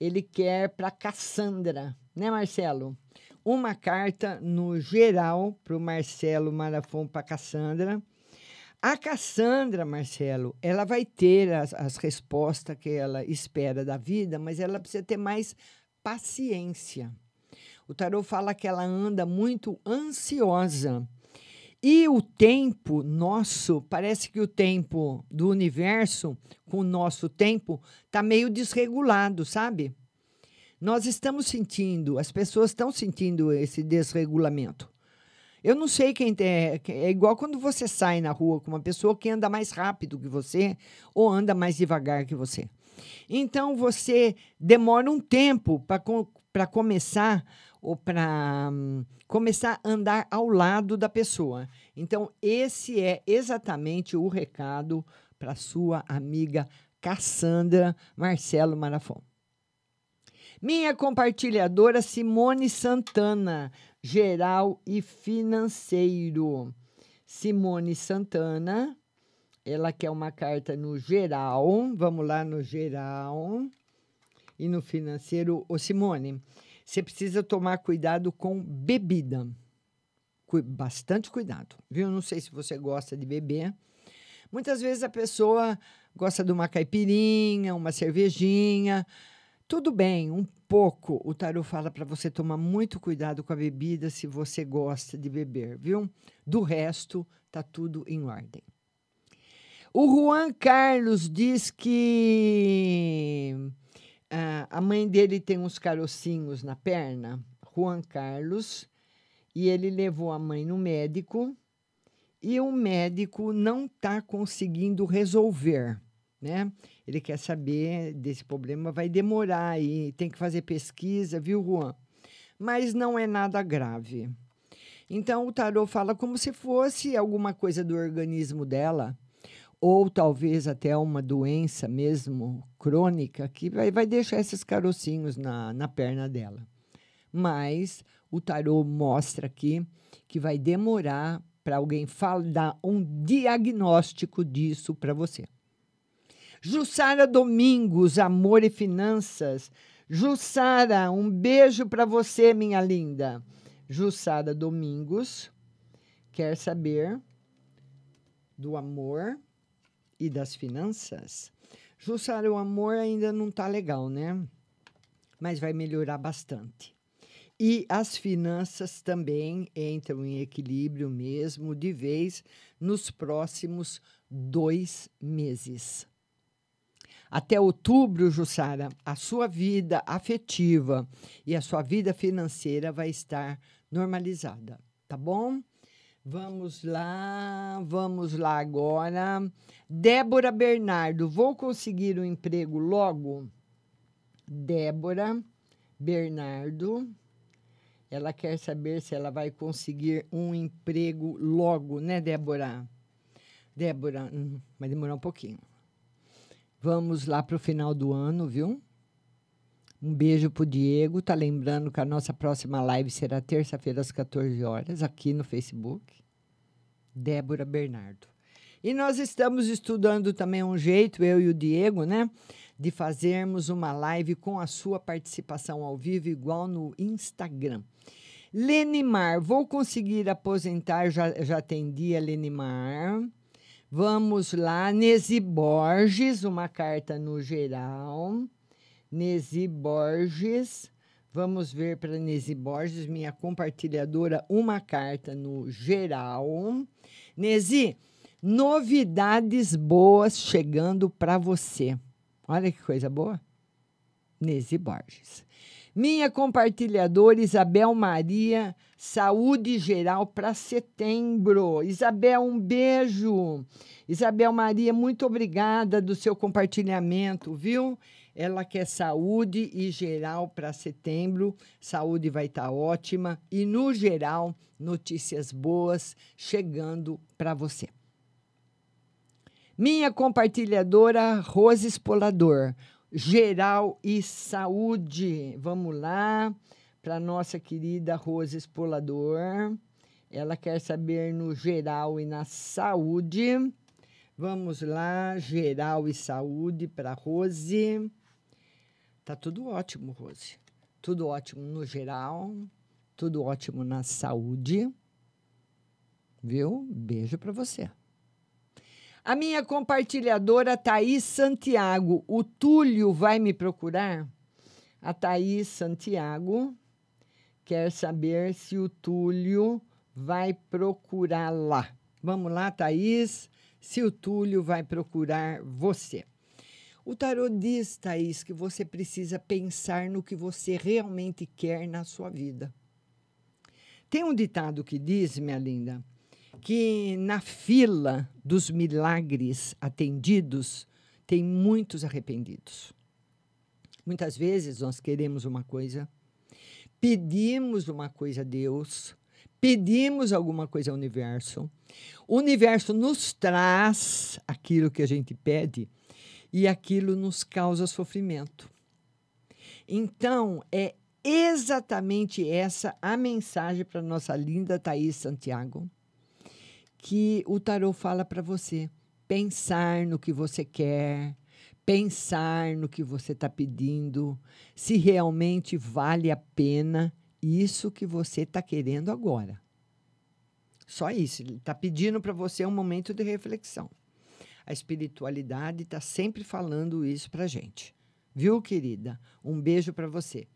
Ele quer para Cassandra, né, Marcelo? Uma carta no geral para o Marcelo Marafon para Cassandra. A Cassandra, Marcelo, ela vai ter as, as respostas que ela espera da vida, mas ela precisa ter mais paciência. O tarô fala que ela anda muito ansiosa. E o tempo nosso, parece que o tempo do universo com o nosso tempo está meio desregulado, sabe? Nós estamos sentindo, as pessoas estão sentindo esse desregulamento. Eu não sei quem tem. É igual quando você sai na rua com uma pessoa que anda mais rápido que você ou anda mais devagar que você. Então você demora um tempo para começar ou para hum, começar a andar ao lado da pessoa. Então esse é exatamente o recado para sua amiga Cassandra Marcelo Marafon. Minha compartilhadora Simone Santana, geral e financeiro. Simone Santana, ela quer uma carta no geral. Vamos lá no geral. E no financeiro, ô Simone, você precisa tomar cuidado com bebida. Bastante cuidado, viu? Não sei se você gosta de beber. Muitas vezes a pessoa gosta de uma caipirinha, uma cervejinha. Tudo bem, um pouco. O tarot fala para você tomar muito cuidado com a bebida se você gosta de beber, viu? Do resto, tá tudo em ordem. O Juan Carlos diz que ah, a mãe dele tem uns carocinhos na perna. Juan Carlos. E ele levou a mãe no médico e o médico não está conseguindo resolver, né? Ele quer saber desse problema, vai demorar aí, tem que fazer pesquisa, viu, Juan? Mas não é nada grave. Então o tarô fala como se fosse alguma coisa do organismo dela, ou talvez até uma doença mesmo crônica que vai, vai deixar esses carocinhos na, na perna dela. Mas o tarô mostra aqui que vai demorar para alguém dar um diagnóstico disso para você. Jussara Domingos, Amor e Finanças. Jussara, um beijo para você, minha linda. Jussara Domingos quer saber do amor e das finanças. Jussara, o amor ainda não está legal, né? Mas vai melhorar bastante. E as finanças também entram em equilíbrio mesmo, de vez, nos próximos dois meses. Até outubro, Jussara, a sua vida afetiva e a sua vida financeira vai estar normalizada, tá bom? Vamos lá, vamos lá agora. Débora Bernardo, vou conseguir um emprego logo? Débora Bernardo, ela quer saber se ela vai conseguir um emprego logo, né, Débora? Débora, hum, vai demorar um pouquinho. Vamos lá para o final do ano, viu? Um beijo pro Diego. Tá lembrando que a nossa próxima live será terça-feira às 14 horas, aqui no Facebook. Débora Bernardo. E nós estamos estudando também um jeito, eu e o Diego, né? de fazermos uma live com a sua participação ao vivo, igual no Instagram. Lenimar, vou conseguir aposentar, já, já atendi a Lenimar. Vamos lá, Nesi Borges, uma carta no geral. Nesi Borges, vamos ver para Nesi Borges, minha compartilhadora, uma carta no geral. Nesi, novidades boas chegando para você. Olha que coisa boa. Nesi Borges. Minha compartilhadora Isabel Maria, saúde geral para setembro. Isabel, um beijo. Isabel Maria, muito obrigada do seu compartilhamento, viu? Ela quer saúde e geral para setembro. Saúde vai estar tá ótima e no geral notícias boas chegando para você. Minha compartilhadora Rose Espolador geral e saúde. Vamos lá para nossa querida Rose Espolador. Ela quer saber no geral e na saúde. Vamos lá, geral e saúde para Rose. Tá tudo ótimo, Rose. Tudo ótimo no geral, tudo ótimo na saúde. Viu? Beijo para você. A minha compartilhadora Thaís Santiago. O Túlio vai me procurar? A Thaís Santiago quer saber se o Túlio vai procurar lá. Vamos lá, Thaís, se o Túlio vai procurar você. O tarô diz, Thaís, que você precisa pensar no que você realmente quer na sua vida. Tem um ditado que diz, minha linda, que na fila dos milagres atendidos tem muitos arrependidos. Muitas vezes nós queremos uma coisa, pedimos uma coisa a Deus, pedimos alguma coisa ao universo. O universo nos traz aquilo que a gente pede e aquilo nos causa sofrimento. Então, é exatamente essa a mensagem para nossa linda Thaís Santiago que o tarô fala para você pensar no que você quer, pensar no que você está pedindo, se realmente vale a pena isso que você está querendo agora. Só isso. Ele está pedindo para você um momento de reflexão. A espiritualidade está sempre falando isso para gente. Viu, querida? Um beijo para você.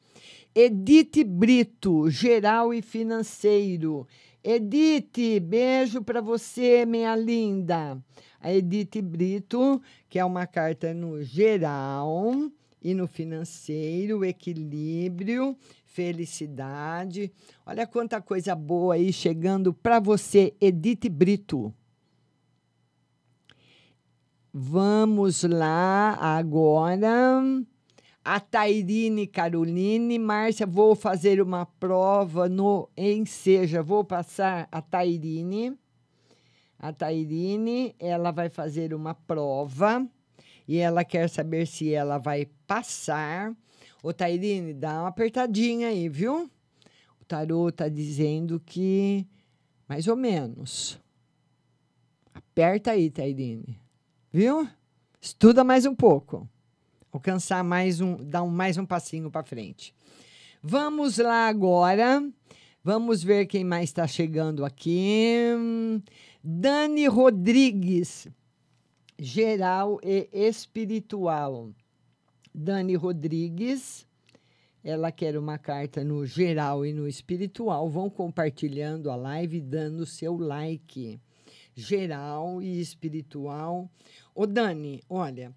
Edith Brito, geral e financeiro. Edith, beijo para você, minha linda. A Edith Brito, que é uma carta no geral e no financeiro, equilíbrio, felicidade. Olha quanta coisa boa aí chegando para você, Edith Brito. Vamos lá agora. A Tairine Caroline, Márcia, vou fazer uma prova no Enseja. Vou passar a Tairine. A Tairine, ela vai fazer uma prova e ela quer saber se ela vai passar. Ô, Tairine, dá uma apertadinha aí, viu? O tarô tá dizendo que mais ou menos. Aperta aí, Tairine. Viu? Estuda mais um pouco alcançar mais um, dar um, mais um passinho para frente. Vamos lá agora. Vamos ver quem mais está chegando aqui. Dani Rodrigues, geral e espiritual. Dani Rodrigues, ela quer uma carta no geral e no espiritual. Vão compartilhando a live, dando seu like. Geral e espiritual. Ô, Dani, olha,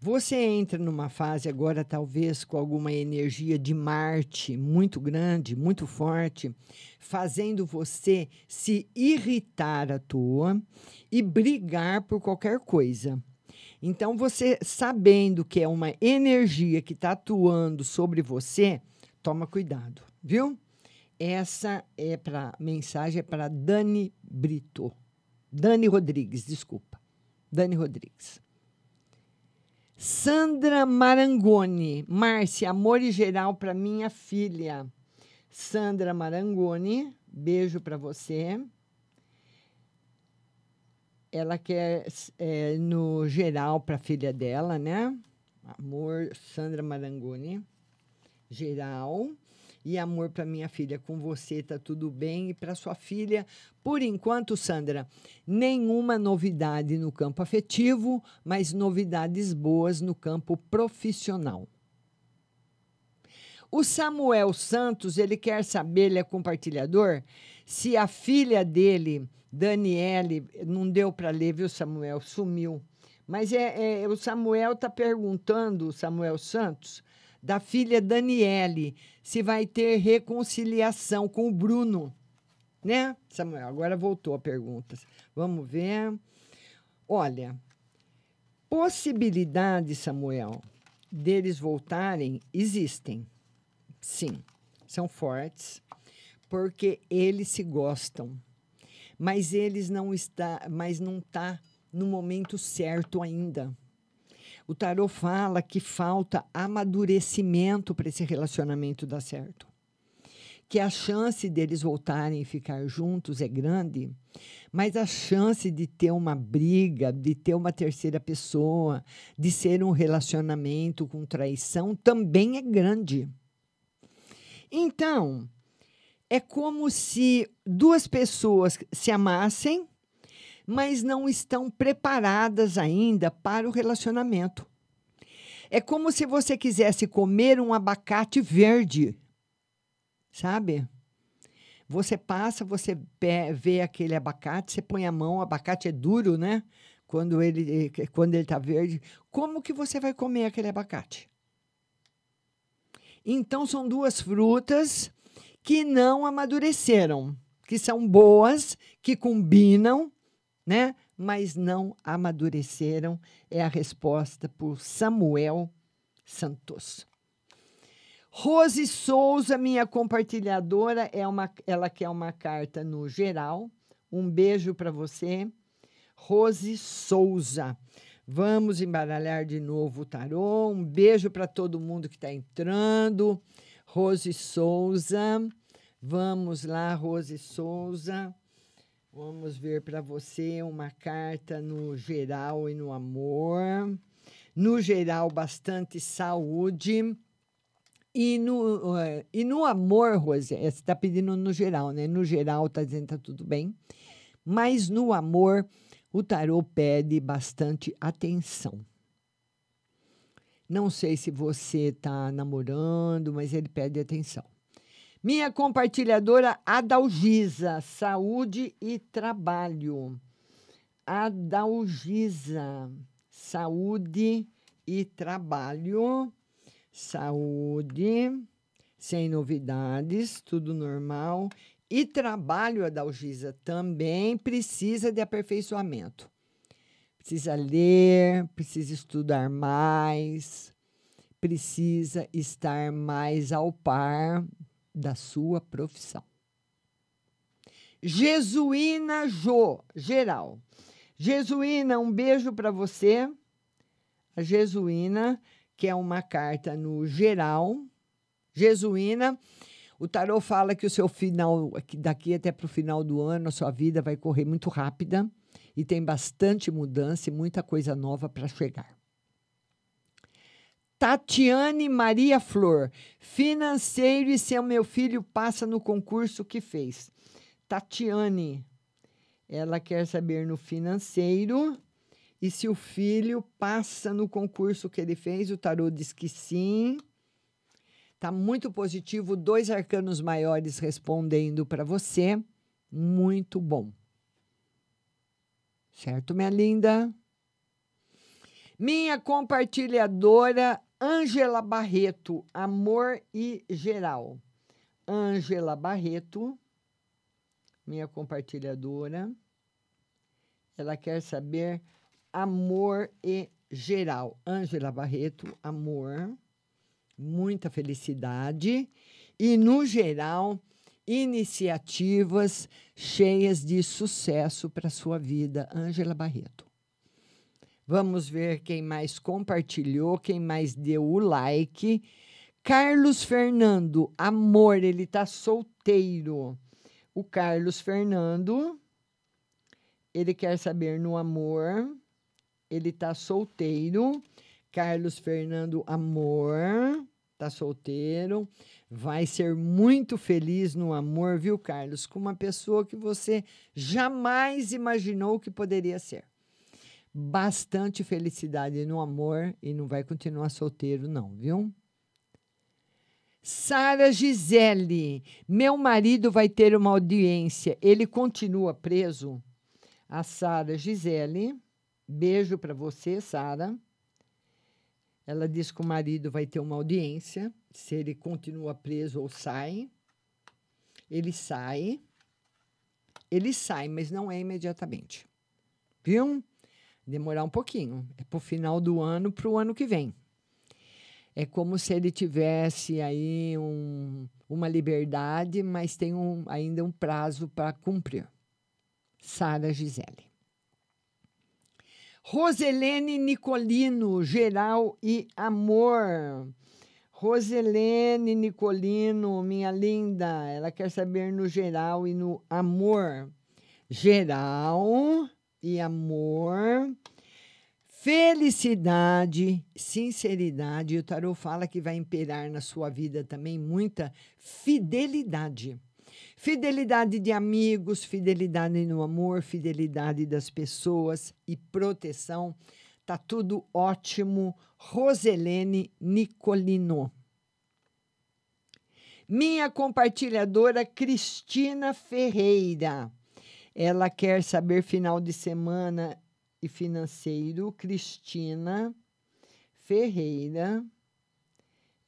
você entra numa fase agora, talvez com alguma energia de Marte muito grande, muito forte, fazendo você se irritar à toa e brigar por qualquer coisa. Então, você sabendo que é uma energia que está atuando sobre você, toma cuidado, viu? Essa é para mensagem é para Dani Brito. Dani Rodrigues, desculpa. Dani Rodrigues. Sandra Marangoni. Márcia, amor e geral para minha filha. Sandra Marangoni, beijo para você. Ela quer é, no geral para a filha dela, né? Amor, Sandra Marangoni. Geral. E amor para minha filha, com você tá tudo bem. E para sua filha, por enquanto, Sandra, nenhuma novidade no campo afetivo, mas novidades boas no campo profissional. O Samuel Santos, ele quer saber, ele é compartilhador, se a filha dele, Daniele, não deu para ler, viu, Samuel? Sumiu. Mas é, é, o Samuel está perguntando, Samuel Santos, da filha Daniele, se vai ter reconciliação com o Bruno. Né, Samuel? Agora voltou a pergunta. Vamos ver. Olha, possibilidades, Samuel, deles voltarem existem. Sim, são fortes, porque eles se gostam. Mas eles não está, mas não tá no momento certo ainda. O tarô fala que falta amadurecimento para esse relacionamento dar certo. Que a chance deles voltarem e ficar juntos é grande, mas a chance de ter uma briga, de ter uma terceira pessoa, de ser um relacionamento com traição também é grande. Então, é como se duas pessoas se amassem, mas não estão preparadas ainda para o relacionamento. É como se você quisesse comer um abacate verde, sabe? Você passa, você vê aquele abacate, você põe a mão, o abacate é duro, né? Quando ele quando ele está verde, como que você vai comer aquele abacate? Então são duas frutas que não amadureceram, que são boas, que combinam, né? Mas não amadureceram. É a resposta por Samuel Santos. Rose Souza, minha compartilhadora, é uma, ela quer uma carta no geral. Um beijo para você. Rose Souza. Vamos embaralhar de novo o tarô. Um beijo para todo mundo que está entrando. Rose Souza. Vamos lá, Rose Souza. Vamos ver para você uma carta no geral e no amor. No geral, bastante saúde. E no, eh, e no amor, Rose, eh, você está pedindo no geral, né? No geral, está dizendo que está tudo bem. Mas no amor, o tarô pede bastante atenção. Não sei se você está namorando, mas ele pede atenção. Minha compartilhadora Adalgisa, saúde e trabalho. Adalgisa, saúde e trabalho. Saúde, sem novidades, tudo normal. E trabalho, Adalgisa, também precisa de aperfeiçoamento. Precisa ler, precisa estudar mais, precisa estar mais ao par da sua profissão. Jesuína Jô, geral. Jesuína, um beijo para você. A Jesuína, que é uma carta no geral. Jesuína, o tarô fala que o seu final, daqui até para o final do ano, a sua vida vai correr muito rápida e tem bastante mudança e muita coisa nova para chegar. Tatiane Maria Flor, financeiro e se o meu filho passa no concurso que fez. Tatiane, ela quer saber no financeiro e se o filho passa no concurso que ele fez. O tarô diz que sim. Tá muito positivo, dois arcanos maiores respondendo para você. Muito bom. Certo, minha linda? Minha compartilhadora Ângela Barreto, Amor e Geral. Ângela Barreto, minha compartilhadora. Ela quer saber amor e geral. Ângela Barreto, amor, muita felicidade e, no geral, iniciativas cheias de sucesso para sua vida. Ângela Barreto. Vamos ver quem mais compartilhou, quem mais deu o like. Carlos Fernando, amor, ele tá solteiro. O Carlos Fernando, ele quer saber no amor, ele tá solteiro. Carlos Fernando Amor, tá solteiro. Vai ser muito feliz no amor, viu, Carlos? Com uma pessoa que você jamais imaginou que poderia ser. Bastante felicidade no amor e não vai continuar solteiro, não, viu? Sara Gisele, meu marido vai ter uma audiência. Ele continua preso? A Sara Gisele, beijo para você, Sara. Ela diz que o marido vai ter uma audiência, se ele continua preso ou sai. Ele sai. Ele sai, mas não é imediatamente. Viu? Demorar um pouquinho. É para o final do ano, para o ano que vem. É como se ele tivesse aí um, uma liberdade, mas tem um, ainda um prazo para cumprir. Sara Gisele. Roselene Nicolino, geral e amor. Roselene Nicolino, minha linda, ela quer saber no geral e no amor. Geral e amor. Felicidade, sinceridade. O tarot fala que vai imperar na sua vida também muita fidelidade. Fidelidade de amigos, fidelidade no amor, fidelidade das pessoas e proteção. Tá tudo ótimo. Roselene Nicolino. Minha compartilhadora Cristina Ferreira. Ela quer saber final de semana e financeiro, Cristina Ferreira.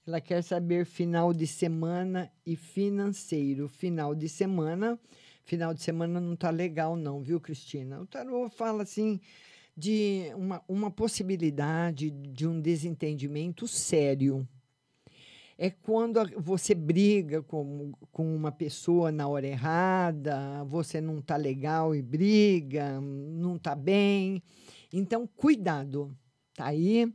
Ela quer saber final de semana e financeiro. Final de semana, final de semana não tá legal não, viu, Cristina? O tarô fala assim de uma, uma possibilidade de um desentendimento sério. É quando você briga com, com uma pessoa na hora errada, você não tá legal e briga, não tá bem. Então, cuidado. Tá aí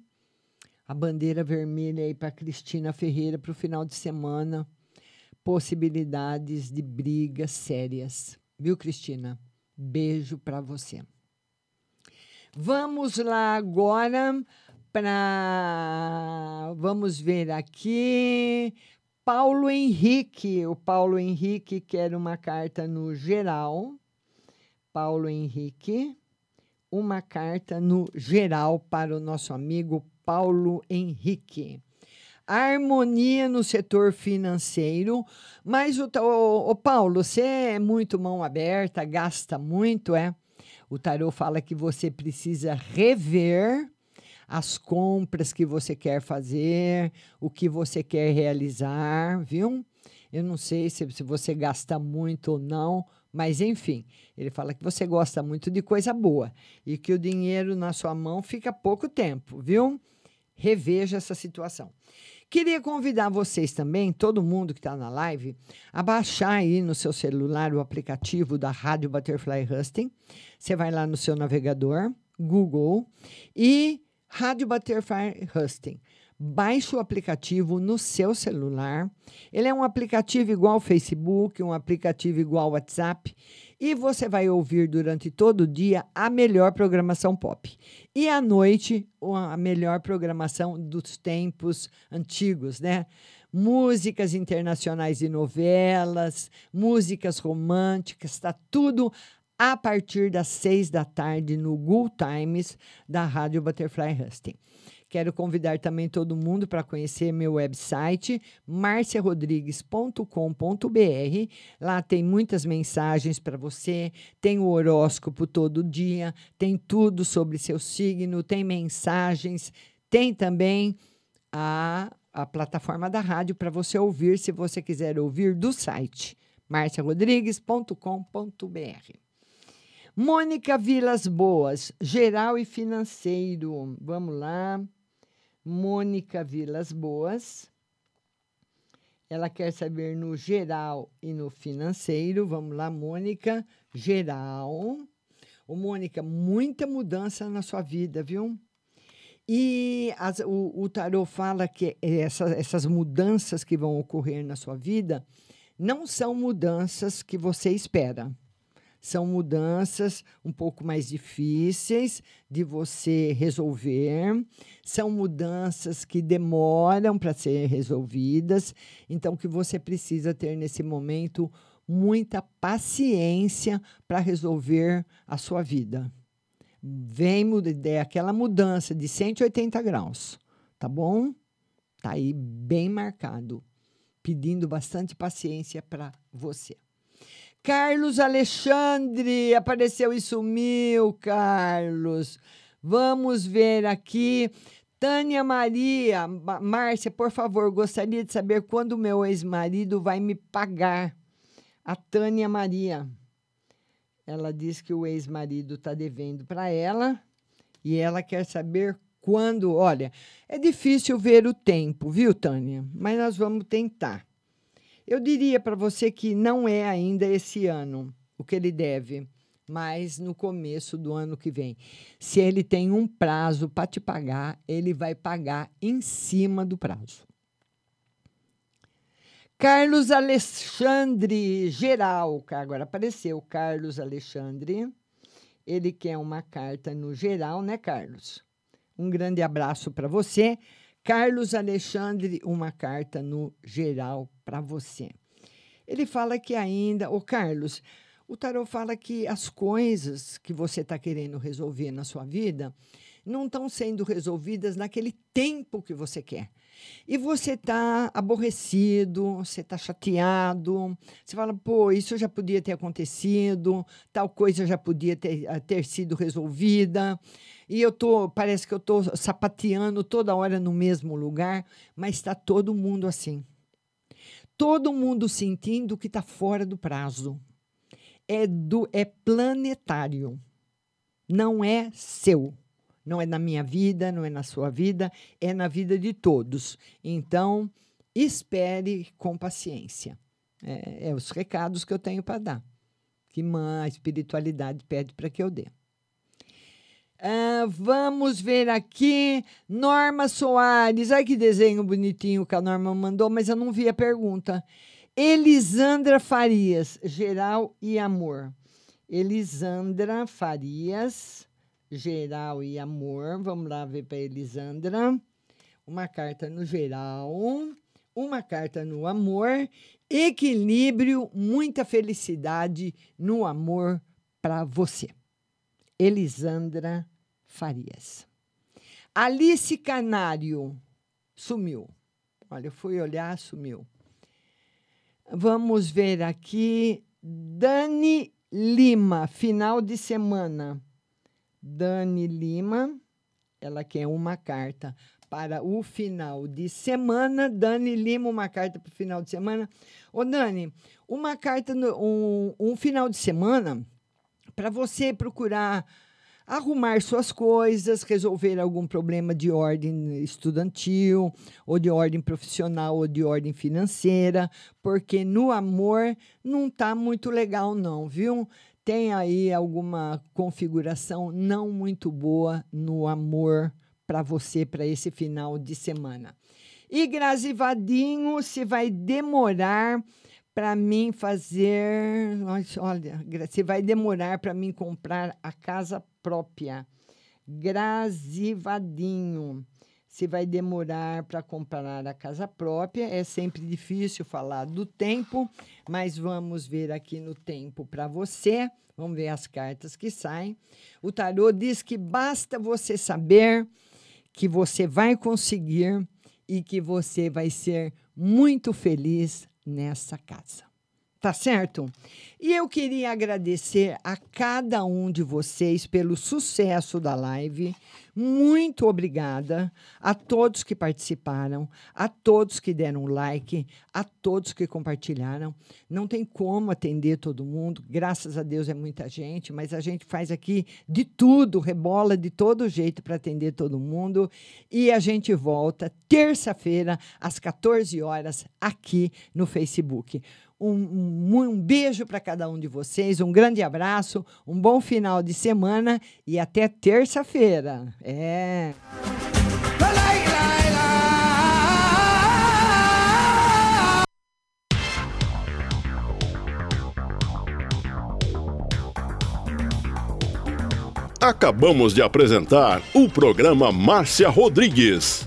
a bandeira vermelha aí para Cristina Ferreira para o final de semana. Possibilidades de brigas sérias. Viu, Cristina? Beijo para você. Vamos lá agora para. Vamos ver aqui. Paulo Henrique. O Paulo Henrique quer uma carta no geral. Paulo Henrique. Uma carta no geral para o nosso amigo Paulo Henrique. Harmonia no setor financeiro, mas o, ô, ô, Paulo, você é muito mão aberta, gasta muito, é? O tarô fala que você precisa rever as compras que você quer fazer, o que você quer realizar, viu? Eu não sei se, se você gasta muito ou não, mas enfim, ele fala que você gosta muito de coisa boa e que o dinheiro na sua mão fica pouco tempo, viu? Reveja essa situação. Queria convidar vocês também, todo mundo que está na live, a baixar aí no seu celular o aplicativo da Rádio Butterfly Husting. Você vai lá no seu navegador, Google, e Rádio Butterfly Husting. Baixe o aplicativo no seu celular. Ele é um aplicativo igual ao Facebook, um aplicativo igual ao WhatsApp. E você vai ouvir durante todo o dia a melhor programação pop. E à noite, a melhor programação dos tempos antigos, né? Músicas internacionais e novelas, músicas românticas, está tudo a partir das seis da tarde no Good Times da Rádio Butterfly Husting. Quero convidar também todo mundo para conhecer meu website, marciarodrigues.com.br. Lá tem muitas mensagens para você, tem o horóscopo todo dia, tem tudo sobre seu signo, tem mensagens, tem também a, a plataforma da rádio para você ouvir, se você quiser ouvir, do site marciarodrigues.com.br. Mônica Vilas Boas, geral e financeiro. Vamos lá. Mônica Vilas Boas. Ela quer saber no geral e no financeiro. Vamos lá, Mônica. Geral. Ô, Mônica, muita mudança na sua vida, viu? E as- o, o tarô fala que essa- essas mudanças que vão ocorrer na sua vida não são mudanças que você espera. São mudanças um pouco mais difíceis de você resolver, são mudanças que demoram para ser resolvidas, então que você precisa ter nesse momento muita paciência para resolver a sua vida. Vem é aquela mudança de 180 graus, tá bom? Tá aí bem marcado, pedindo bastante paciência para você. Carlos Alexandre apareceu e sumiu, Carlos. Vamos ver aqui. Tânia Maria, Ma- Márcia, por favor, gostaria de saber quando meu ex-marido vai me pagar. A Tânia Maria. Ela diz que o ex-marido está devendo para ela e ela quer saber quando. Olha, é difícil ver o tempo, viu, Tânia? Mas nós vamos tentar. Eu diria para você que não é ainda esse ano o que ele deve, mas no começo do ano que vem. Se ele tem um prazo para te pagar, ele vai pagar em cima do prazo. Carlos Alexandre Geral, agora apareceu Carlos Alexandre. Ele quer uma carta no geral, né, Carlos? Um grande abraço para você. Carlos Alexandre, uma carta no geral para você. Ele fala que ainda, ô Carlos, o tarot fala que as coisas que você está querendo resolver na sua vida não estão sendo resolvidas naquele tempo que você quer. E você está aborrecido, você está chateado, você fala, pô, isso já podia ter acontecido, tal coisa já podia ter, ah, ter sido resolvida. E eu tô, parece que eu estou sapateando toda hora no mesmo lugar, mas está todo mundo assim. Todo mundo sentindo que está fora do prazo. É, do, é planetário. Não é seu. Não é na minha vida, não é na sua vida, é na vida de todos. Então, espere com paciência. É, é os recados que eu tenho para dar, que a espiritualidade pede para que eu dê. Ah, vamos ver aqui. Norma Soares. Ai, que desenho bonitinho que a Norma mandou, mas eu não vi a pergunta. Elisandra Farias, geral e amor. Elisandra Farias, geral e amor. Vamos lá ver para Elisandra. Uma carta no geral, uma carta no amor, equilíbrio, muita felicidade no amor para você. Elisandra Farias. Alice Canário sumiu. Olha, eu fui olhar, sumiu. Vamos ver aqui. Dani Lima, final de semana. Dani Lima, ela quer uma carta para o final de semana. Dani Lima, uma carta para o final de semana. Ô, Dani, uma carta, no, um, um final de semana para você procurar arrumar suas coisas, resolver algum problema de ordem estudantil, ou de ordem profissional, ou de ordem financeira, porque no amor não tá muito legal não, viu? Tem aí alguma configuração não muito boa no amor para você para esse final de semana. E Grazi Vadinho, se vai demorar para mim fazer. Olha, se vai demorar para mim comprar a casa própria. Grazivadinho. Se vai demorar para comprar a casa própria, é sempre difícil falar do tempo, mas vamos ver aqui no tempo para você. Vamos ver as cartas que saem. O tarô diz que basta você saber que você vai conseguir e que você vai ser muito feliz nessa casa. Tá certo? E eu queria agradecer a cada um de vocês pelo sucesso da live. Muito obrigada a todos que participaram, a todos que deram like, a todos que compartilharam. Não tem como atender todo mundo, graças a Deus é muita gente, mas a gente faz aqui de tudo, rebola de todo jeito para atender todo mundo. E a gente volta terça-feira, às 14 horas, aqui no Facebook. Um, um, um beijo para cada um de vocês, um grande abraço, um bom final de semana e até terça-feira. É. Acabamos de apresentar o programa Márcia Rodrigues.